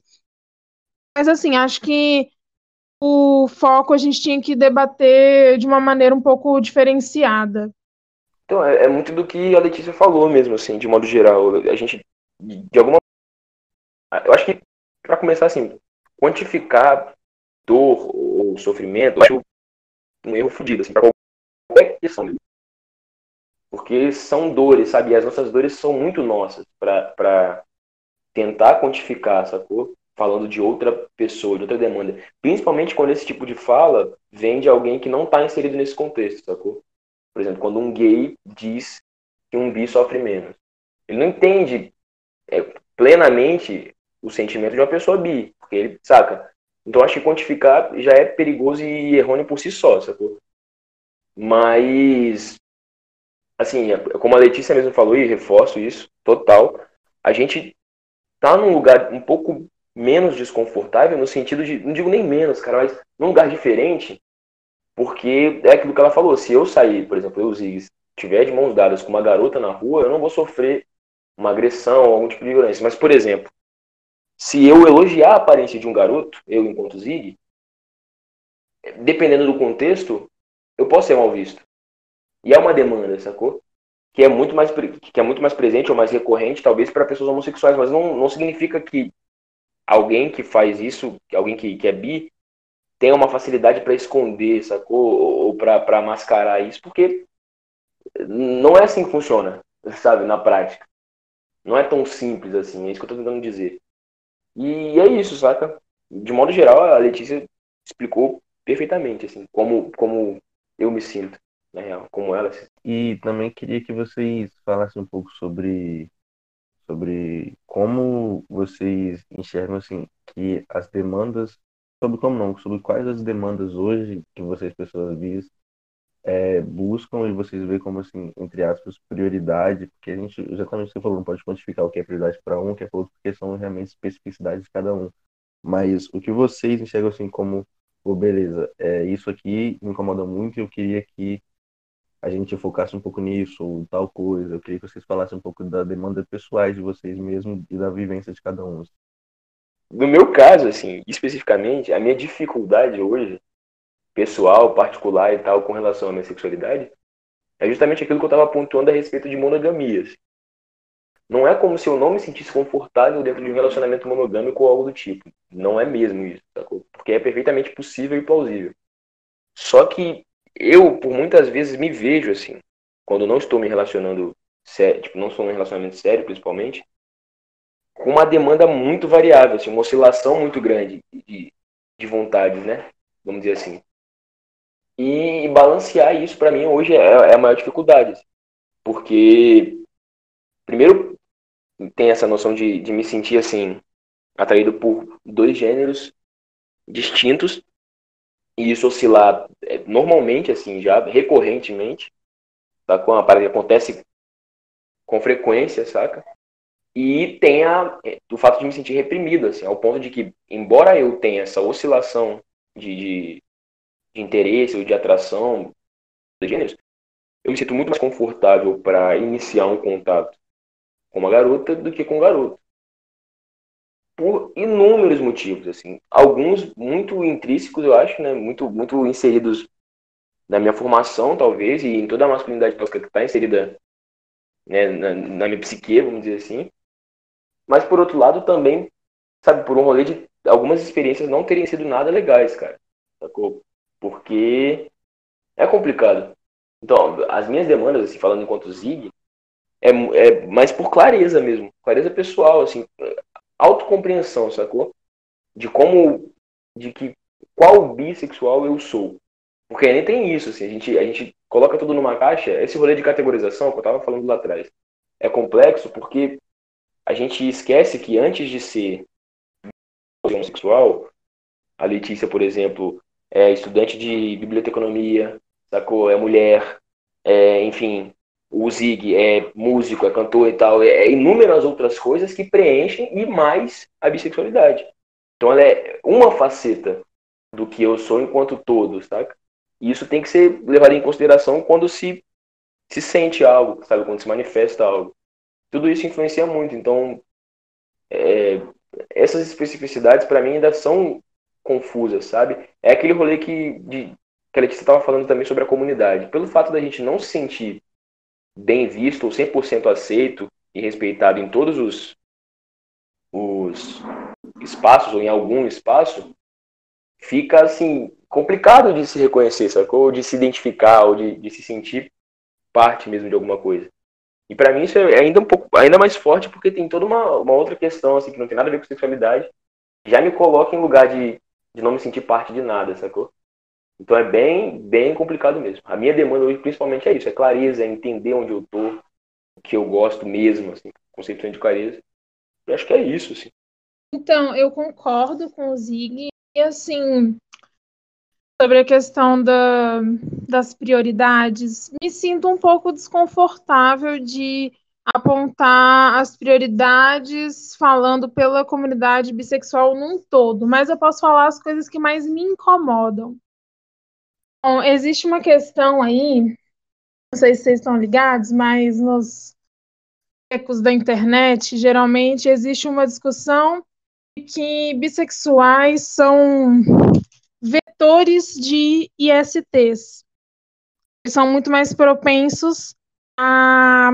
Mas, assim, acho que o foco a gente tinha que debater de uma maneira um pouco diferenciada. Então, é, é, muito do que a Letícia falou mesmo, assim, de modo geral. A gente, de alguma Eu acho que, para começar, assim, quantificar dor ou sofrimento, eu acho um erro fodido, assim, para qualquer questão. Porque são dores, sabe? E as nossas dores são muito nossas para tentar quantificar, sacou? Falando de outra pessoa, de outra demanda. Principalmente quando esse tipo de fala vem de alguém que não está inserido nesse contexto, sacou? Por exemplo, quando um gay diz que um bi sofre menos. Ele não entende é, plenamente o sentimento de uma pessoa bi, porque ele, saca? Então acho que quantificar já é perigoso e errôneo por si só, sacou? Mas, assim, é, como a Letícia mesmo falou, e reforço isso, total, a gente tá num lugar um pouco menos desconfortável, no sentido de, não digo nem menos, cara, mas num lugar diferente, porque é aquilo que ela falou, se eu sair, por exemplo, eu, Ziggs, tiver de mãos dadas com uma garota na rua, eu não vou sofrer uma agressão algum tipo de violência. Mas, por exemplo, se eu elogiar a aparência de um garoto, eu enquanto Zig, dependendo do contexto, eu posso ser mal visto. E é uma demanda, sacou? Que é muito mais, que é muito mais presente ou mais recorrente, talvez, para pessoas homossexuais, mas não, não significa que alguém que faz isso, alguém que, que é bi, tem uma facilidade para esconder, sacou? Ou para mascarar isso, porque não é assim que funciona, sabe, na prática. Não é tão simples assim, é isso que eu tô tentando dizer. E é isso, saca? De modo geral, a Letícia explicou perfeitamente, assim, como, como eu me sinto, na real, como ela se E também queria que vocês falassem um pouco sobre, sobre como vocês enxergam, assim, que as demandas, sobre como não, sobre quais as demandas hoje que vocês, pessoas vis, é, buscam e vocês veem como, assim, entre aspas, prioridade, porque a gente, exatamente o que você falou, não pode quantificar o que é prioridade para um, o que é para outro, porque são realmente especificidades de cada um. Mas o que vocês enxergam, assim, como, oh, beleza, é, isso aqui me incomoda muito e eu queria que a gente focasse um pouco nisso, ou tal coisa. Eu queria que vocês falassem um pouco da demanda pessoais de vocês mesmos e da vivência de cada um. No meu caso, assim, especificamente, a minha dificuldade hoje pessoal, particular e tal, com relação à minha sexualidade, é justamente aquilo que eu estava pontuando a respeito de monogamias. Não é como se eu não me sentisse confortável dentro de um relacionamento monogâmico ou algo do tipo. Não é mesmo isso, sacou? Porque é perfeitamente possível e plausível. Só que eu, por muitas vezes, me vejo assim, quando não estou me relacionando, sério, tipo, não estou num relacionamento sério, principalmente, com uma demanda muito variável, assim, uma oscilação muito grande de, de vontades, né? Vamos dizer assim. E balancear isso, para mim, hoje é, é, a maior dificuldade. Porque, primeiro, tem essa noção de, de me sentir, assim, atraído por dois gêneros distintos. E isso oscilar é, normalmente, assim, já recorrentemente. Tá? Com a parada que acontece com frequência, saca? E tem a, é, o fato de me sentir reprimido, assim, ao ponto de que, embora eu tenha essa oscilação de, de de interesse ou de atração de gêneros, eu me sinto muito mais confortável para iniciar um contato com uma garota do que com um garoto. Por inúmeros motivos, assim. Alguns muito intrínsecos, eu acho, né? Muito, muito inseridos na minha formação, talvez, e em toda a masculinidade que está inserida né, na, na minha psique, vamos dizer assim. Mas, por outro lado, também, sabe, por um rolê de algumas experiências não terem sido nada legais, cara. Sacou? Porque é complicado. Então, as minhas demandas, assim, falando enquanto Zig, é, é mais por clareza mesmo, clareza pessoal, assim, autocompreensão, sacou? De como, de que, qual bissexual eu sou. Porque nem tem isso, assim, a gente, a gente coloca tudo numa caixa, esse rolê de categorização que eu tava falando lá atrás, é complexo porque a gente esquece que antes de ser homossexual, a Letícia, por exemplo, é estudante de biblioteconomia, sacou? É mulher, é, enfim, o Zig é músico, é cantor e tal, é, inúmeras outras coisas que preenchem e mais a bissexualidade. Então ela é uma faceta do que eu sou enquanto todo, saca? E isso tem que ser levado em consideração quando se, se sente algo, sabe? Quando se manifesta algo. Tudo isso influencia muito. Então, é, essas especificidades para mim ainda são confusa, sabe? É aquele rolê que, de, que a Letícia estava falando também sobre a comunidade. Pelo fato da gente não se sentir bem visto ou 100% aceito e respeitado em todos os, os espaços ou em algum espaço, fica assim complicado de se reconhecer, sacou? Ou de se identificar ou de, de se sentir parte mesmo de alguma coisa. E para mim isso é ainda um pouco ainda mais forte porque tem toda uma, uma outra questão assim que não tem nada a ver com sexualidade. Já me coloca em lugar de de não me sentir parte de nada, sacou? Então é bem, bem complicado mesmo. A minha demanda hoje principalmente é isso, é clareza, é entender onde eu tô, o que eu gosto mesmo, assim, conceito de clareza. Eu acho que é isso, assim. Então, eu concordo com o Zig e assim, sobre a questão da, das prioridades, me sinto um pouco desconfortável de apontar as prioridades falando pela comunidade bissexual num todo, mas eu posso falar as coisas que mais me incomodam. Bom, existe uma questão aí, não sei se vocês estão ligados, mas nos ecos da internet, geralmente existe uma discussão que bissexuais são vetores de ISTs. Eles são muito mais propensos a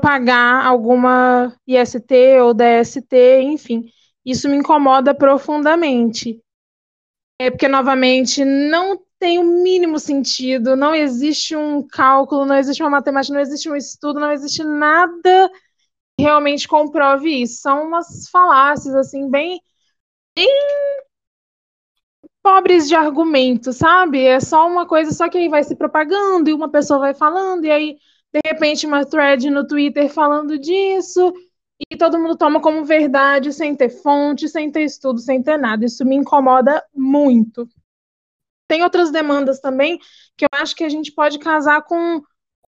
pagar alguma IST ou DST, enfim. Isso me incomoda profundamente. É porque, novamente, não tem o mínimo sentido, não existe um cálculo, não existe uma matemática, não existe um estudo, não existe nada que realmente comprove isso. São umas falácias, assim, bem, bem pobres de argumento, sabe? É só uma coisa, só que aí vai se propagando e uma pessoa vai falando, e aí, de repente, uma thread no Twitter falando disso, e todo mundo toma como verdade, sem ter fonte, sem ter estudo, sem ter nada. Isso me incomoda muito. Tem outras demandas também que eu acho que a gente pode casar com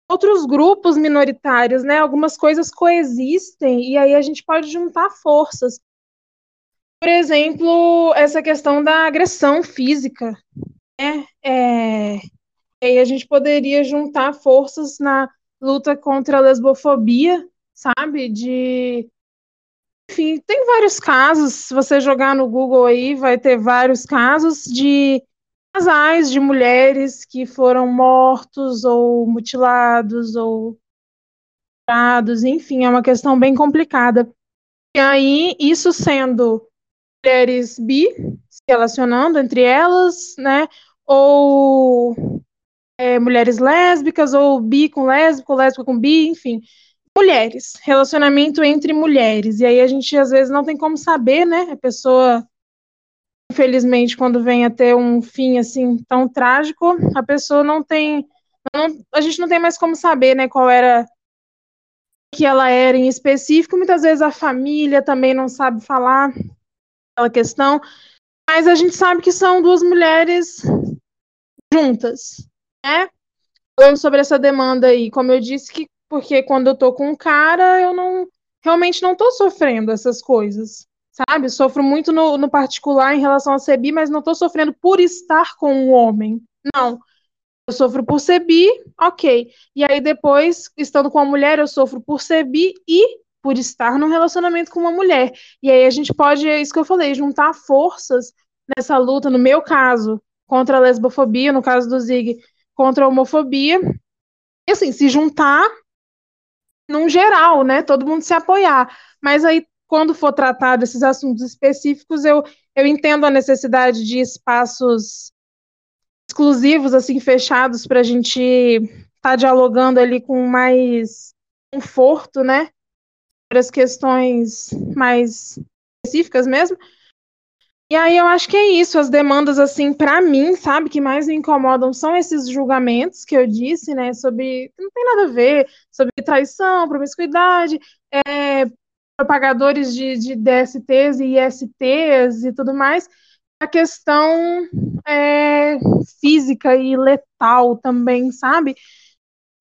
outros grupos minoritários, né? Algumas coisas coexistem e aí a gente pode juntar forças. Por exemplo, essa questão da agressão física, né? É, e aí a gente poderia juntar forças na luta contra a lesbofobia, sabe? De enfim, tem vários casos. Se você jogar no Google aí, vai ter vários casos de casais de mulheres que foram mortos ou mutilados ou enfim, é uma questão bem complicada. E aí, isso sendo mulheres bi se relacionando entre elas, né? Ou é, mulheres lésbicas, ou bi com lésbico, lésbico com bi, enfim. Mulheres, relacionamento entre mulheres. E aí a gente às vezes não tem como saber, né? A pessoa infelizmente, quando vem a ter um fim assim tão trágico, a pessoa não tem. Não, a gente não tem mais como saber, né, qual era que ela era em específico. Muitas vezes a família também não sabe falar aquela questão, mas a gente sabe que são duas mulheres juntas, né? Falando sobre essa demanda aí, como eu disse que porque quando eu tô com um cara, eu não realmente não tô sofrendo essas coisas sabe? Sofro muito no, no particular em relação a ser bi, mas não estou sofrendo por estar com um homem. Não. Eu sofro por ser bi, ok. E aí depois, estando com uma mulher, eu sofro por ser bi e por estar num relacionamento com uma mulher. E aí a gente pode, é isso que eu falei, juntar forças nessa luta, no meu caso, contra a lesbofobia, no caso do Zig, contra a homofobia. E assim, se juntar num geral, né? Todo mundo se apoiar. Mas aí quando for tratado esses assuntos específicos, eu, eu entendo a necessidade de espaços exclusivos, assim, fechados, para a gente estar tá dialogando ali com mais conforto, né? Para as questões mais específicas mesmo. E aí eu acho que é isso, as demandas, assim, para mim, sabe, que mais me incomodam são esses julgamentos que eu disse, né, sobre, não tem nada a ver, sobre traição, promiscuidade, é, propagadores de, de DSTs e ISTs e tudo mais, a questão é, física e letal também, sabe?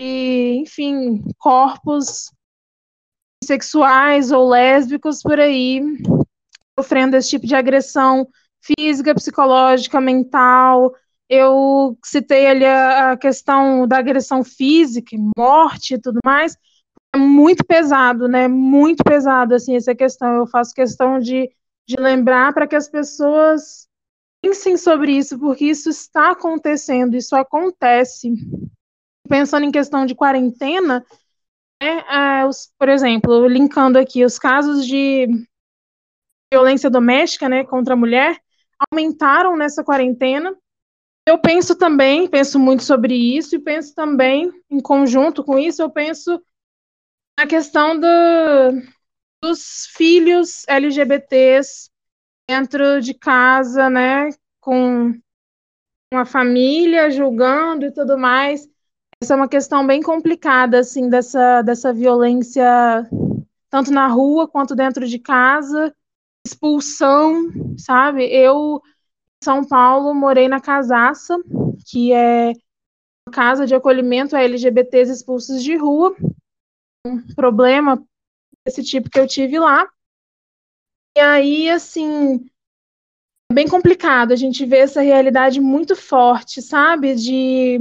E, enfim, corpos sexuais ou lésbicos por aí sofrendo esse tipo de agressão física, psicológica, mental. Eu citei ali a, questão da agressão física, morte e tudo mais, é muito pesado, né? Muito pesado, assim, essa questão. Eu faço questão de, de lembrar para que as pessoas pensem sobre isso, porque isso está acontecendo, isso acontece. Pensando em questão de quarentena, né, é, os, por exemplo, linkando aqui os casos de violência doméstica, né, contra a mulher, aumentaram nessa quarentena. Eu penso também, penso muito sobre isso, e penso também, em conjunto com isso, eu penso a questão do, dos filhos LGBTs dentro de casa, né, com uma família julgando e tudo mais. Essa é uma questão bem complicada, assim, dessa, dessa violência, tanto na rua quanto dentro de casa, expulsão, sabe? Eu, em São Paulo, morei na Casaça, que é uma casa de acolhimento a LGBTs expulsos de rua, um problema desse tipo que eu tive lá. E aí, assim, é bem complicado a gente ver essa realidade muito forte, sabe? De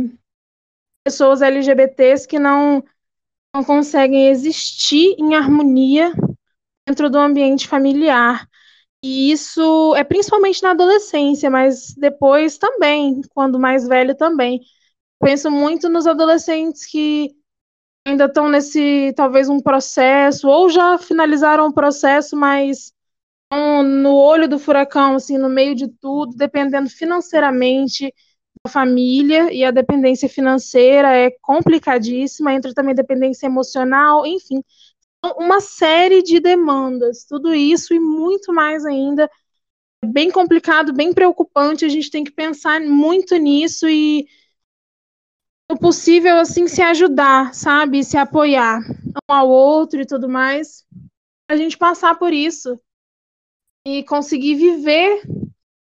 pessoas LGBTs que não, não conseguem existir em harmonia dentro do ambiente familiar. E isso é principalmente na adolescência, mas depois também, quando mais velho também. Penso muito nos adolescentes que ainda estão nesse, talvez, um processo, ou já finalizaram o processo, mas no olho do furacão, assim, no meio de tudo, dependendo financeiramente da família, e a dependência financeira é complicadíssima, entra também dependência emocional, enfim, uma série de demandas, tudo isso e muito mais ainda bem complicado, bem preocupante. A gente tem que pensar muito nisso e, no possível, assim, se ajudar, sabe? Se apoiar um ao outro e tudo mais. A gente passar por isso e conseguir viver,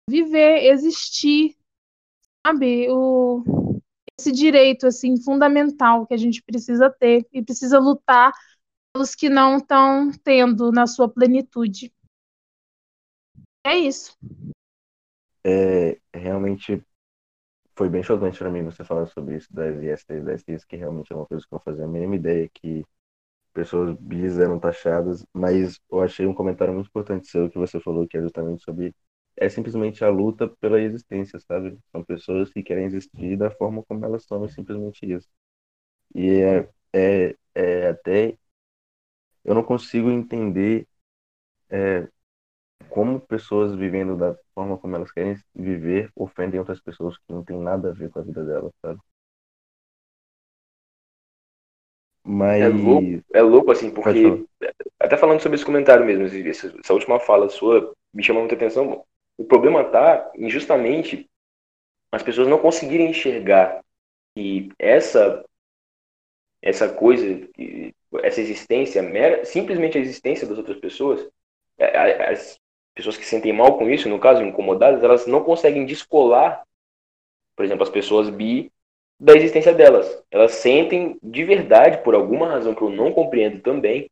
viver, existir, sabe? O, esse direito, assim, fundamental que a gente precisa ter e precisa lutar pelos que não estão tendo na sua plenitude. É isso. É, realmente foi bem chocante para mim você falar sobre isso das ISTs, das ISTs, que realmente é uma coisa que eu fazia a mínima ideia que pessoas bis eram taxadas, mas eu achei um comentário muito importante seu que você falou que é justamente sobre é simplesmente a luta pela existência, sabe? São pessoas que querem existir da forma como elas são, é simplesmente isso. E é, é, é até eu não consigo entender é, como pessoas vivendo da forma como elas querem viver ofendem outras pessoas que não tem nada a ver com a vida delas, sabe? Mas... É louco, é louco assim, porque até falando sobre esse comentário mesmo, essa última fala sua me chamou muita atenção. O problema tá em justamente as pessoas não conseguirem enxergar que essa essa coisa, essa existência, mera, simplesmente a existência das outras pessoas, as pessoas que se sentem mal com isso, no caso, incomodadas, elas não conseguem descolar, por exemplo, as pessoas bi da existência delas. Elas sentem de verdade, por alguma razão que eu não compreendo também,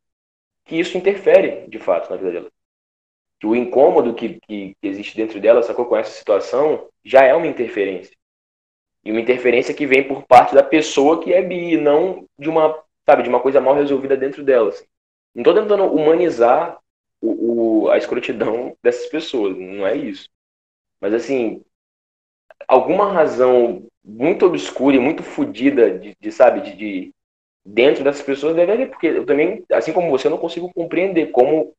que isso interfere de fato na vida delas. Que o incômodo que, que, que existe dentro delas, sacou com essa situação, já é uma interferência. E uma interferência que vem por parte da pessoa que é bi, não de uma, sabe, de uma coisa mal resolvida dentro delas. Assim. Não estou tentando humanizar o, o, a escrotidão dessas pessoas, não é isso. Mas assim, alguma razão muito obscura e muito fodida de, de, sabe, de, de, dentro dessas pessoas deve haver, porque eu também, assim como você, não consigo compreender como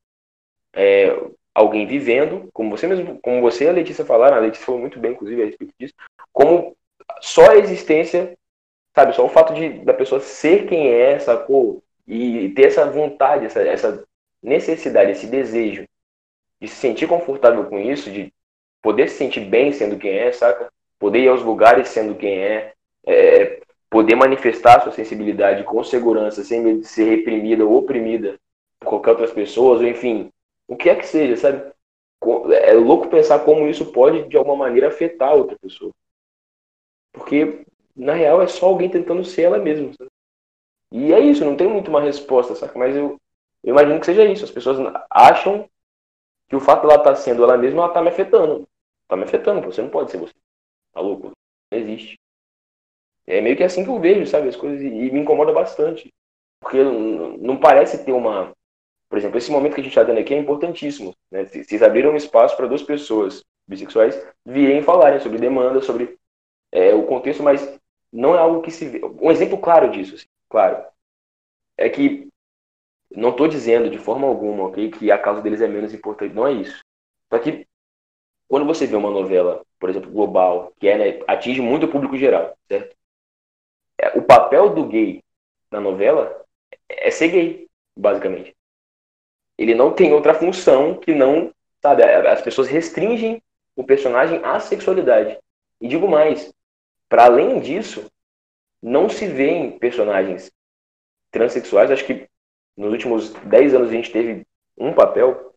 é, alguém vivendo, como você mesmo, como você e a Letícia falaram, a Letícia falou muito bem, inclusive, a respeito disso, como só a existência, sabe, só o fato de da pessoa ser quem é, sacou? E ter essa vontade, essa, essa necessidade, esse desejo de se sentir confortável com isso, de poder se sentir bem sendo quem é, saca? Poder ir aos lugares sendo quem é, é poder manifestar sua sensibilidade com segurança, sem medo de ser reprimida ou oprimida por qualquer outras pessoas, ou enfim, o que é que seja, sabe? É louco pensar como isso pode, de alguma maneira, afetar outra pessoa. Porque, na real, é só alguém tentando ser ela mesma. E é isso, não tem muito uma resposta, sabe? Mas eu, eu imagino que seja isso. As pessoas acham que o fato de ela estar tá sendo ela mesma, ela está me afetando. Está me afetando, você não pode ser você. Tá louco? Não existe. É meio que assim que eu vejo, sabe, as coisas, e me incomoda bastante. Porque não parece ter uma. Por exemplo, esse momento que a gente está dando aqui é importantíssimo. Né? Vocês abriram um espaço para duas pessoas bissexuais virem falarem sobre demanda, sobre é, o contexto, mas não é algo que se vê. Um exemplo claro disso, assim, claro, é que não estou dizendo de forma alguma, ok, que a causa deles é menos importante, não é isso. Só que quando você vê uma novela, por exemplo, global, que é, né, atinge muito o público geral, certo? É, o papel do gay na novela é ser gay, basicamente. Ele não tem outra função que não, sabe, as pessoas restringem o personagem à sexualidade. E digo mais, para além disso, não se vê personagens transexuais, acho que nos últimos 10 anos a gente teve um papel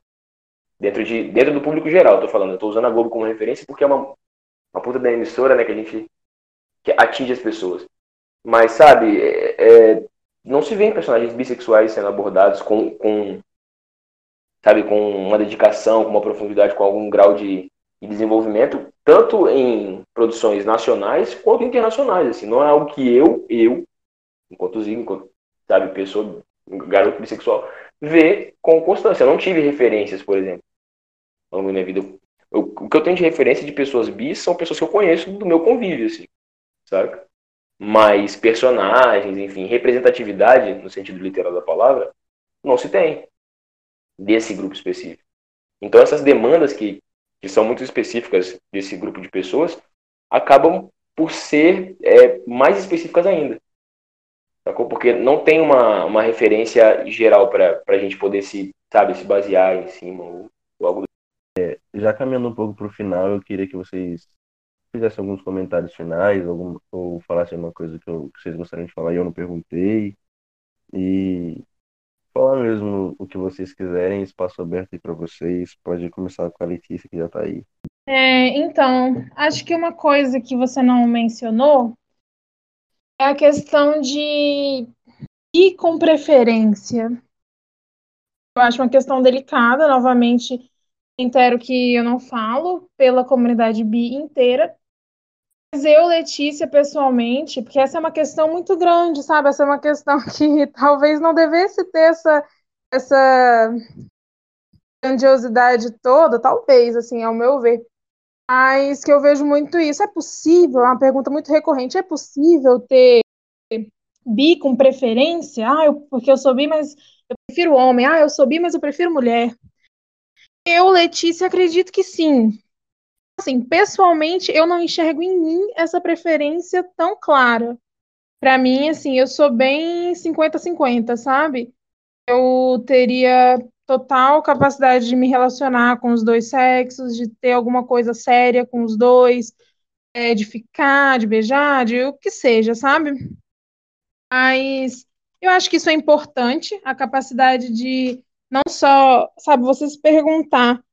dentro, de, dentro do público geral, tô falando. Tô usando a Globo como referência porque é uma, uma puta da emissora, né, que a gente que atinge as pessoas. Mas, sabe, é, é, não se vê personagens bissexuais sendo abordados com, com, sabe, com uma dedicação, com uma profundidade, com algum grau de, de desenvolvimento, tanto em produções nacionais quanto internacionais. Assim, não é algo que eu, eu, enquanto Zico, enquanto, sabe, pessoa garoto bissexual, vê com constância. Eu não tive referências, por exemplo, ao longo da minha vida. Eu, o que eu tenho de referência de pessoas bis são pessoas que eu conheço do meu convívio, assim, saca? Mas personagens, enfim, representatividade, no sentido literal da palavra, não se tem desse grupo específico. Então, essas demandas que, que são muito específicas desse grupo de pessoas acabam por ser é, mais específicas ainda. Sacou? Porque não tem uma, uma referência geral para a gente poder se, sabe, se basear em cima ou, ou algo é, já caminhando um pouco para o final, eu queria que vocês fizessem alguns comentários finais, algum, ou falassem uma coisa que, eu, que vocês gostariam de falar e eu não perguntei. E falar mesmo o que vocês quiserem, espaço aberto aí para vocês. Pode começar com a Letícia, que já está aí. É, então, acho que uma coisa que você não mencionou é a questão de ir com preferência. Eu acho uma questão delicada, novamente, entero que eu não falo pela comunidade bi inteira. Eu, Letícia, pessoalmente, porque essa é uma questão muito grande, sabe? Essa é uma questão (laughs) que talvez não devesse ter essa, essa grandiosidade toda, talvez, assim, ao meu ver. Mas que eu vejo muito isso. É possível? É uma pergunta muito recorrente. É possível ter bi com preferência? Ah, eu, porque eu sou bi, mas eu prefiro homem. Ah, eu sou bi, mas eu prefiro mulher. Eu, Letícia, acredito que sim. Assim, pessoalmente, eu não enxergo em mim essa preferência tão clara. Para mim, assim, eu sou bem 50-50, sabe? Eu teria total capacidade de me relacionar com os dois sexos, de ter alguma coisa séria com os dois, é, de ficar, de beijar, de o que seja, sabe? Mas eu acho que isso é importante, a capacidade de não só, sabe, você se perguntar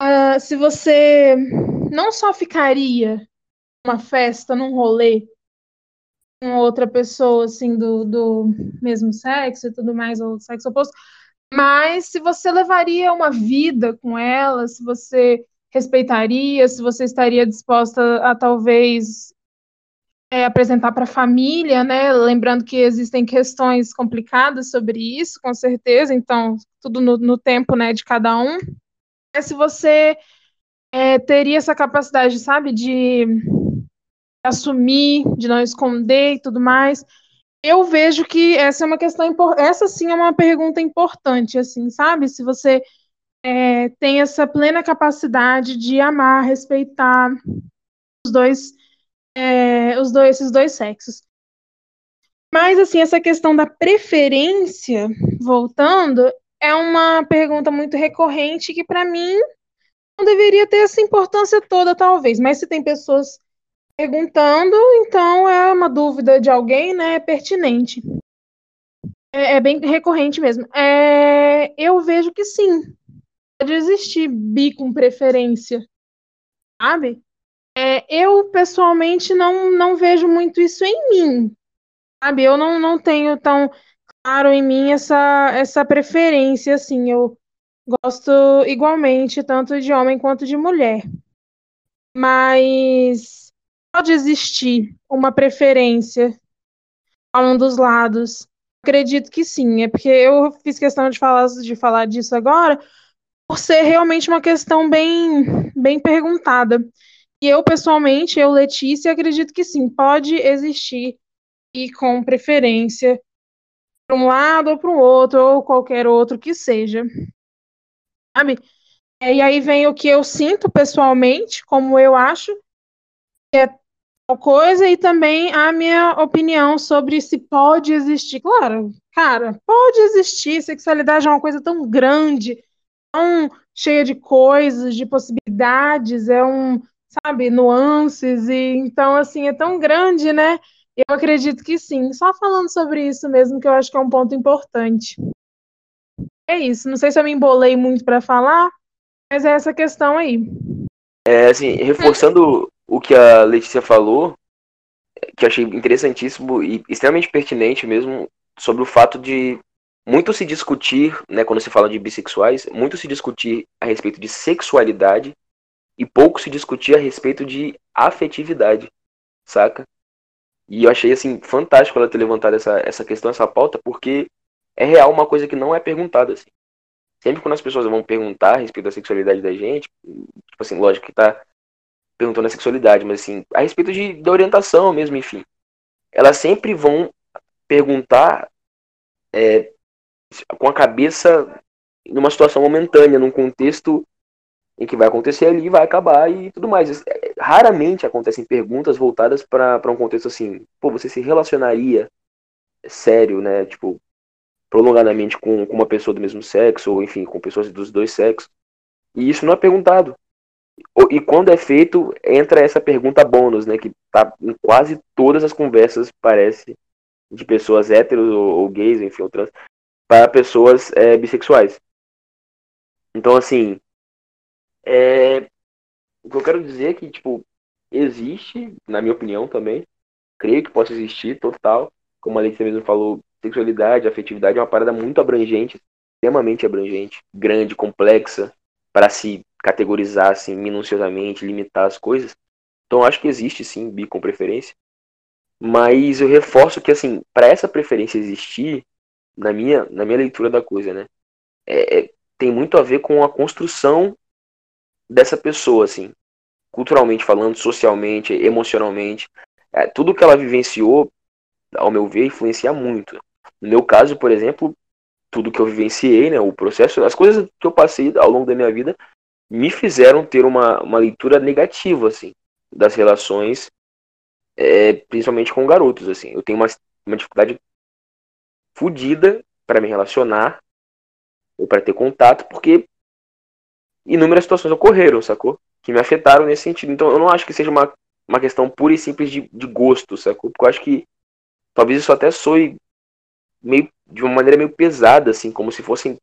uh, se você não só ficaria numa festa, num rolê com outra pessoa, assim, do, do mesmo sexo e tudo mais, ou sexo oposto, mas se você levaria uma vida com ela, se você respeitaria, se você estaria disposta a talvez é, apresentar para a família, né? Lembrando que existem questões complicadas sobre isso, com certeza, então, tudo no, no tempo né, de cada um. Mas se você é, teria essa capacidade, sabe, de assumir, de não esconder e tudo mais, eu vejo que essa é uma questão essa sim é uma pergunta importante, assim, sabe? Se você é, tem essa plena capacidade de amar, respeitar os dois é, os dois, esses dois sexos. Mas, assim, essa questão da preferência, voltando, é uma pergunta muito recorrente que, para mim, não deveria ter essa importância toda, talvez. Mas se tem pessoas perguntando, então é uma dúvida de alguém, né? É pertinente. É, é bem recorrente mesmo. É, eu vejo que sim. Pode existir bi com preferência, sabe? É, eu, pessoalmente, não, não vejo muito isso em mim, sabe? Eu não, não tenho tão claro em mim essa, essa preferência, assim. Eu gosto igualmente, tanto de homem quanto de mulher. Mas pode existir uma preferência a um dos lados. Acredito que sim, é porque eu fiz questão de falar, de falar disso agora, por ser realmente uma questão bem, bem perguntada. E eu, pessoalmente, eu, Letícia, acredito que sim, pode existir e com preferência um lado ou para o outro, ou qualquer outro que seja. Sabe? E aí vem o que eu sinto pessoalmente, como eu acho que é tal coisa, e também a minha opinião sobre se pode existir. Claro, cara, pode existir. Sexualidade é uma coisa tão grande, tão cheia de coisas, de possibilidades, é um sabe, nuances, e então, assim, é tão grande, né? Eu acredito que sim. Só falando sobre isso mesmo, que eu acho que é um ponto importante. É isso. Não sei se eu me embolei muito para falar, mas é essa questão aí. É, assim, reforçando o que a Letícia falou, que eu achei interessantíssimo e extremamente pertinente mesmo, sobre o fato de muito se discutir, né, quando se fala de bissexuais, muito se discutir a respeito de sexualidade e pouco se discutia a respeito de afetividade, saca? E eu achei, assim, fantástico ela ter levantado essa, essa questão, essa pauta, porque é real uma coisa que não é perguntada, assim. Sempre quando as pessoas vão perguntar a respeito da sexualidade da gente, tipo assim, lógico que tá perguntando a sexualidade, mas assim, a respeito de, da orientação mesmo, enfim. Elas sempre vão perguntar é, com a cabeça numa situação momentânea, num contexto em que vai acontecer ali, vai acabar e tudo mais. É, raramente acontecem perguntas voltadas para um contexto assim, pô, você se relacionaria sério, né, tipo, prolongadamente com, com uma pessoa do mesmo sexo, ou enfim, com pessoas dos dois sexos. E isso não é perguntado. E quando é feito, entra essa pergunta bônus, né? Que tá em quase todas as conversas, parece, de pessoas héteros ou, ou gays, enfim, ou trans, para pessoas é, bissexuais. Então, assim, é, o que eu quero dizer é que, tipo, existe, na minha opinião também, creio que possa existir total, como a Letícia mesmo falou, sexualidade, afetividade é uma parada muito abrangente, extremamente abrangente, grande, complexa, para se categorizar assim, minuciosamente, limitar as coisas. Então acho que existe sim bi com preferência. Mas eu reforço que assim, para essa preferência existir, na minha, na minha leitura da coisa, né? É, é, tem muito a ver com a construção dessa pessoa, assim, culturalmente falando, socialmente, emocionalmente. É, tudo que ela vivenciou, ao meu ver, influencia muito. No meu caso, por exemplo, tudo que eu vivenciei, né, o processo, as coisas que eu passei ao longo da minha vida me fizeram ter uma, uma leitura negativa, assim, das relações, é, principalmente com garotos, assim. Eu tenho uma, uma dificuldade fodida para me relacionar ou para ter contato, porque inúmeras situações ocorreram, sacou? Que me afetaram nesse sentido. Então eu não acho que seja uma, uma questão pura e simples de, de gosto, sacou? Porque eu acho que talvez isso até soe meio de uma maneira meio pesada, assim, como se fossem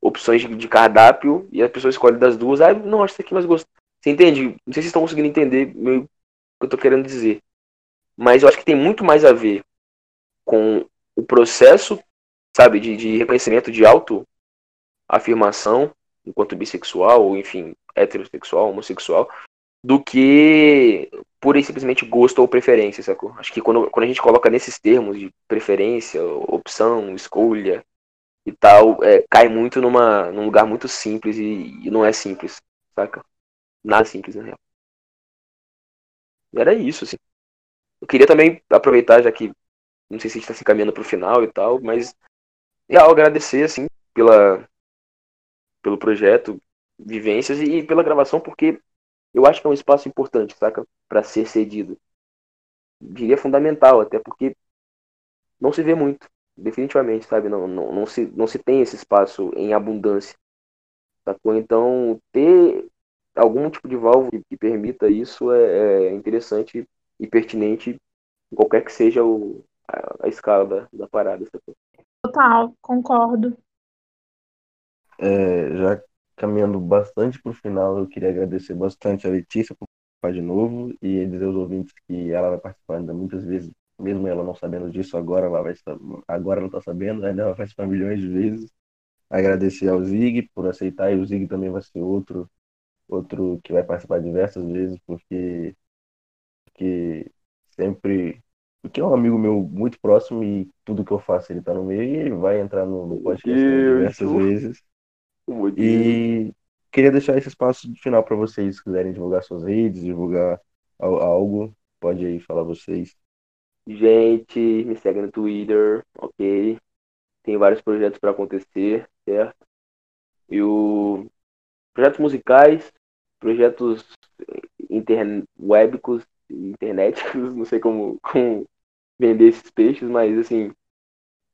opções de, de cardápio e a pessoa escolhe das duas. Ah, não, acho isso aqui mais gosto. Você entende? Não sei se vocês estão conseguindo entender meio o que eu tô querendo dizer. Mas eu acho que tem muito mais a ver com o processo, sabe, de, de reconhecimento de auto-afirmação enquanto bissexual, ou enfim, heterossexual, homossexual, do que pura e simplesmente gosto ou preferência, sacou? Acho que quando, quando a gente coloca nesses termos de preferência, opção, escolha e tal, é, cai muito numa, num lugar muito simples e, e, não é simples, saca? Nada simples, na real. Era isso, assim. Eu queria também aproveitar, já que não sei se a gente tá se caminhando pro final e tal, mas real, agradecer, assim, pela, pelo projeto, vivências e, pela gravação, porque eu acho que é um espaço importante, saca? Para ser cedido. Diria fundamental, até porque não se vê muito, definitivamente, sabe? Não, não, não, se, não se tem esse espaço em abundância. Sacou? Então, ter algum tipo de válvula que permita isso é, é interessante e pertinente, qualquer que seja o, a, a escala da, da parada. Sacou? Total, concordo. É, já caminhando bastante para o final, eu queria agradecer bastante a Letícia por participar de novo e dizer aos ouvintes que ela vai participar ainda muitas vezes, mesmo ela não sabendo disso, agora ela vai agora ela está sabendo, ainda vai participar milhões de vezes. Agradecer ao Zig por aceitar e o Zig também vai ser outro outro que vai participar diversas vezes porque porque sempre porque é um amigo meu muito próximo e tudo que eu faço ele está no meio e ele vai entrar no, no podcast diversas vezes. E queria deixar esse espaço final para vocês, se quiserem divulgar suas redes, divulgar algo, pode aí falar vocês. Gente, me segue no Twitter, ok? Tem vários projetos para acontecer, certo? E o projetos musicais, projetos interne... webicos, internéticos, (laughs) não sei como, como vender esses peixes, mas assim,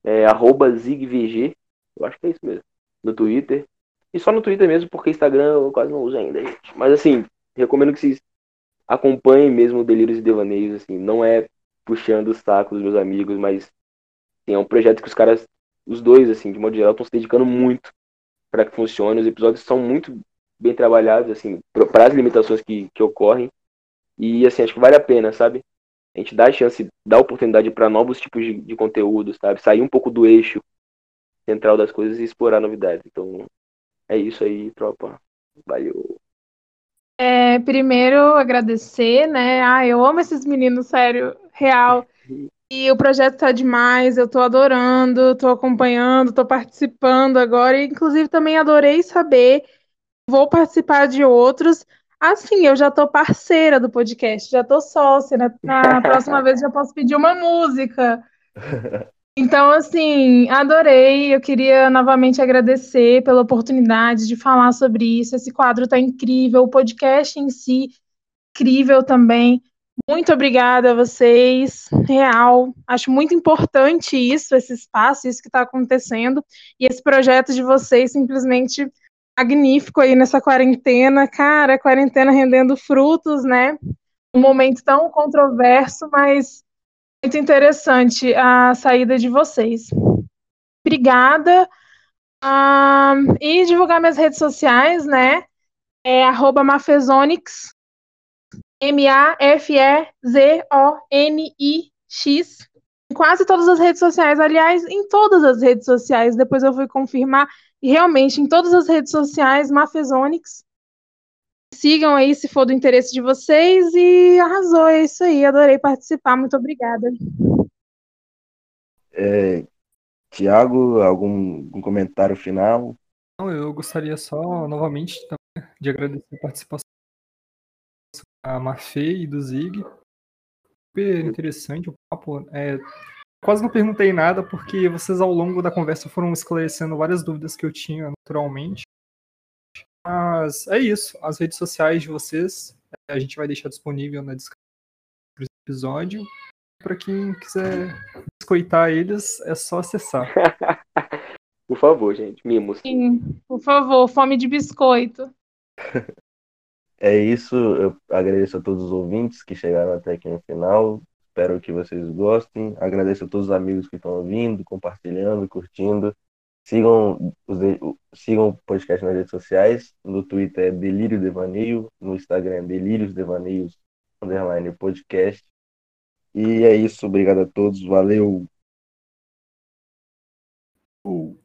é arroba zigvg, eu acho que é isso mesmo, no Twitter. E só no Twitter mesmo, porque Instagram eu quase não uso ainda, gente. Mas assim, recomendo que vocês acompanhem mesmo Delírios e Devaneios, assim, não é puxando o saco dos meus amigos, mas assim, é um projeto que os caras, os dois, assim, de modo geral, estão se dedicando muito para que funcione. Os episódios são muito bem trabalhados, assim, para as limitações que, que ocorrem. E assim, acho que vale a pena, sabe? A gente dá a chance, dá oportunidade para novos tipos de, de conteúdo, sabe? Sair um pouco do eixo central das coisas e explorar novidades. Então, é isso aí, tropa. Valeu. É, primeiro, agradecer, né? Ah, eu amo esses meninos, sério, real. (laughs) E o projeto tá demais, eu tô adorando, tô acompanhando, tô participando agora. E, inclusive, também adorei saber. Vou participar de outros. Assim, eu já tô parceira do podcast, já tô sócia. Né? Na próxima (laughs) vez já posso pedir uma música. (laughs) Então, assim, adorei. Eu queria novamente agradecer pela oportunidade de falar sobre isso. Esse quadro está incrível, o podcast em si, incrível também. Muito obrigada a vocês, real. Acho muito importante isso, esse espaço, isso que está acontecendo. E esse projeto de vocês simplesmente magnífico aí nessa quarentena. Cara, quarentena rendendo frutos, né? Um momento tão controverso, mas muito interessante a saída de vocês. Obrigada. Um, e divulgar minhas redes sociais, né? É arroba Mafezonix, M-A-F-E-Z-O-N-I-X. Em quase todas as redes sociais, aliás, em todas as redes sociais. Depois eu fui confirmar. E realmente, em todas as redes sociais, Mafezonix. Sigam aí se for do interesse de vocês. E arrasou, é isso aí. Adorei participar. Muito obrigada. É, Tiago, algum, algum comentário final? Não, eu gostaria só, novamente, de agradecer a participação da Mafê e do Zig. Super interessante o papo. É, quase não perguntei nada, porque vocês, ao longo da conversa, foram esclarecendo várias dúvidas que eu tinha, naturalmente. Mas é isso. As redes sociais de vocês, a gente vai deixar disponível na descrição do episódio. Para quem quiser biscoitar eles, é só acessar. (laughs) por favor, gente, mimos. Sim, por favor, fome de biscoito. (laughs) É isso, eu agradeço a todos os ouvintes que chegaram até aqui no final. Espero que vocês gostem. Agradeço a todos os amigos que estão ouvindo, compartilhando, curtindo. Sigam, sigam o podcast nas redes sociais. No Twitter é Delírio Devaneio, no Instagram é Delírios Devaneios underline podcast. E é isso, obrigado a todos, valeu. Uh.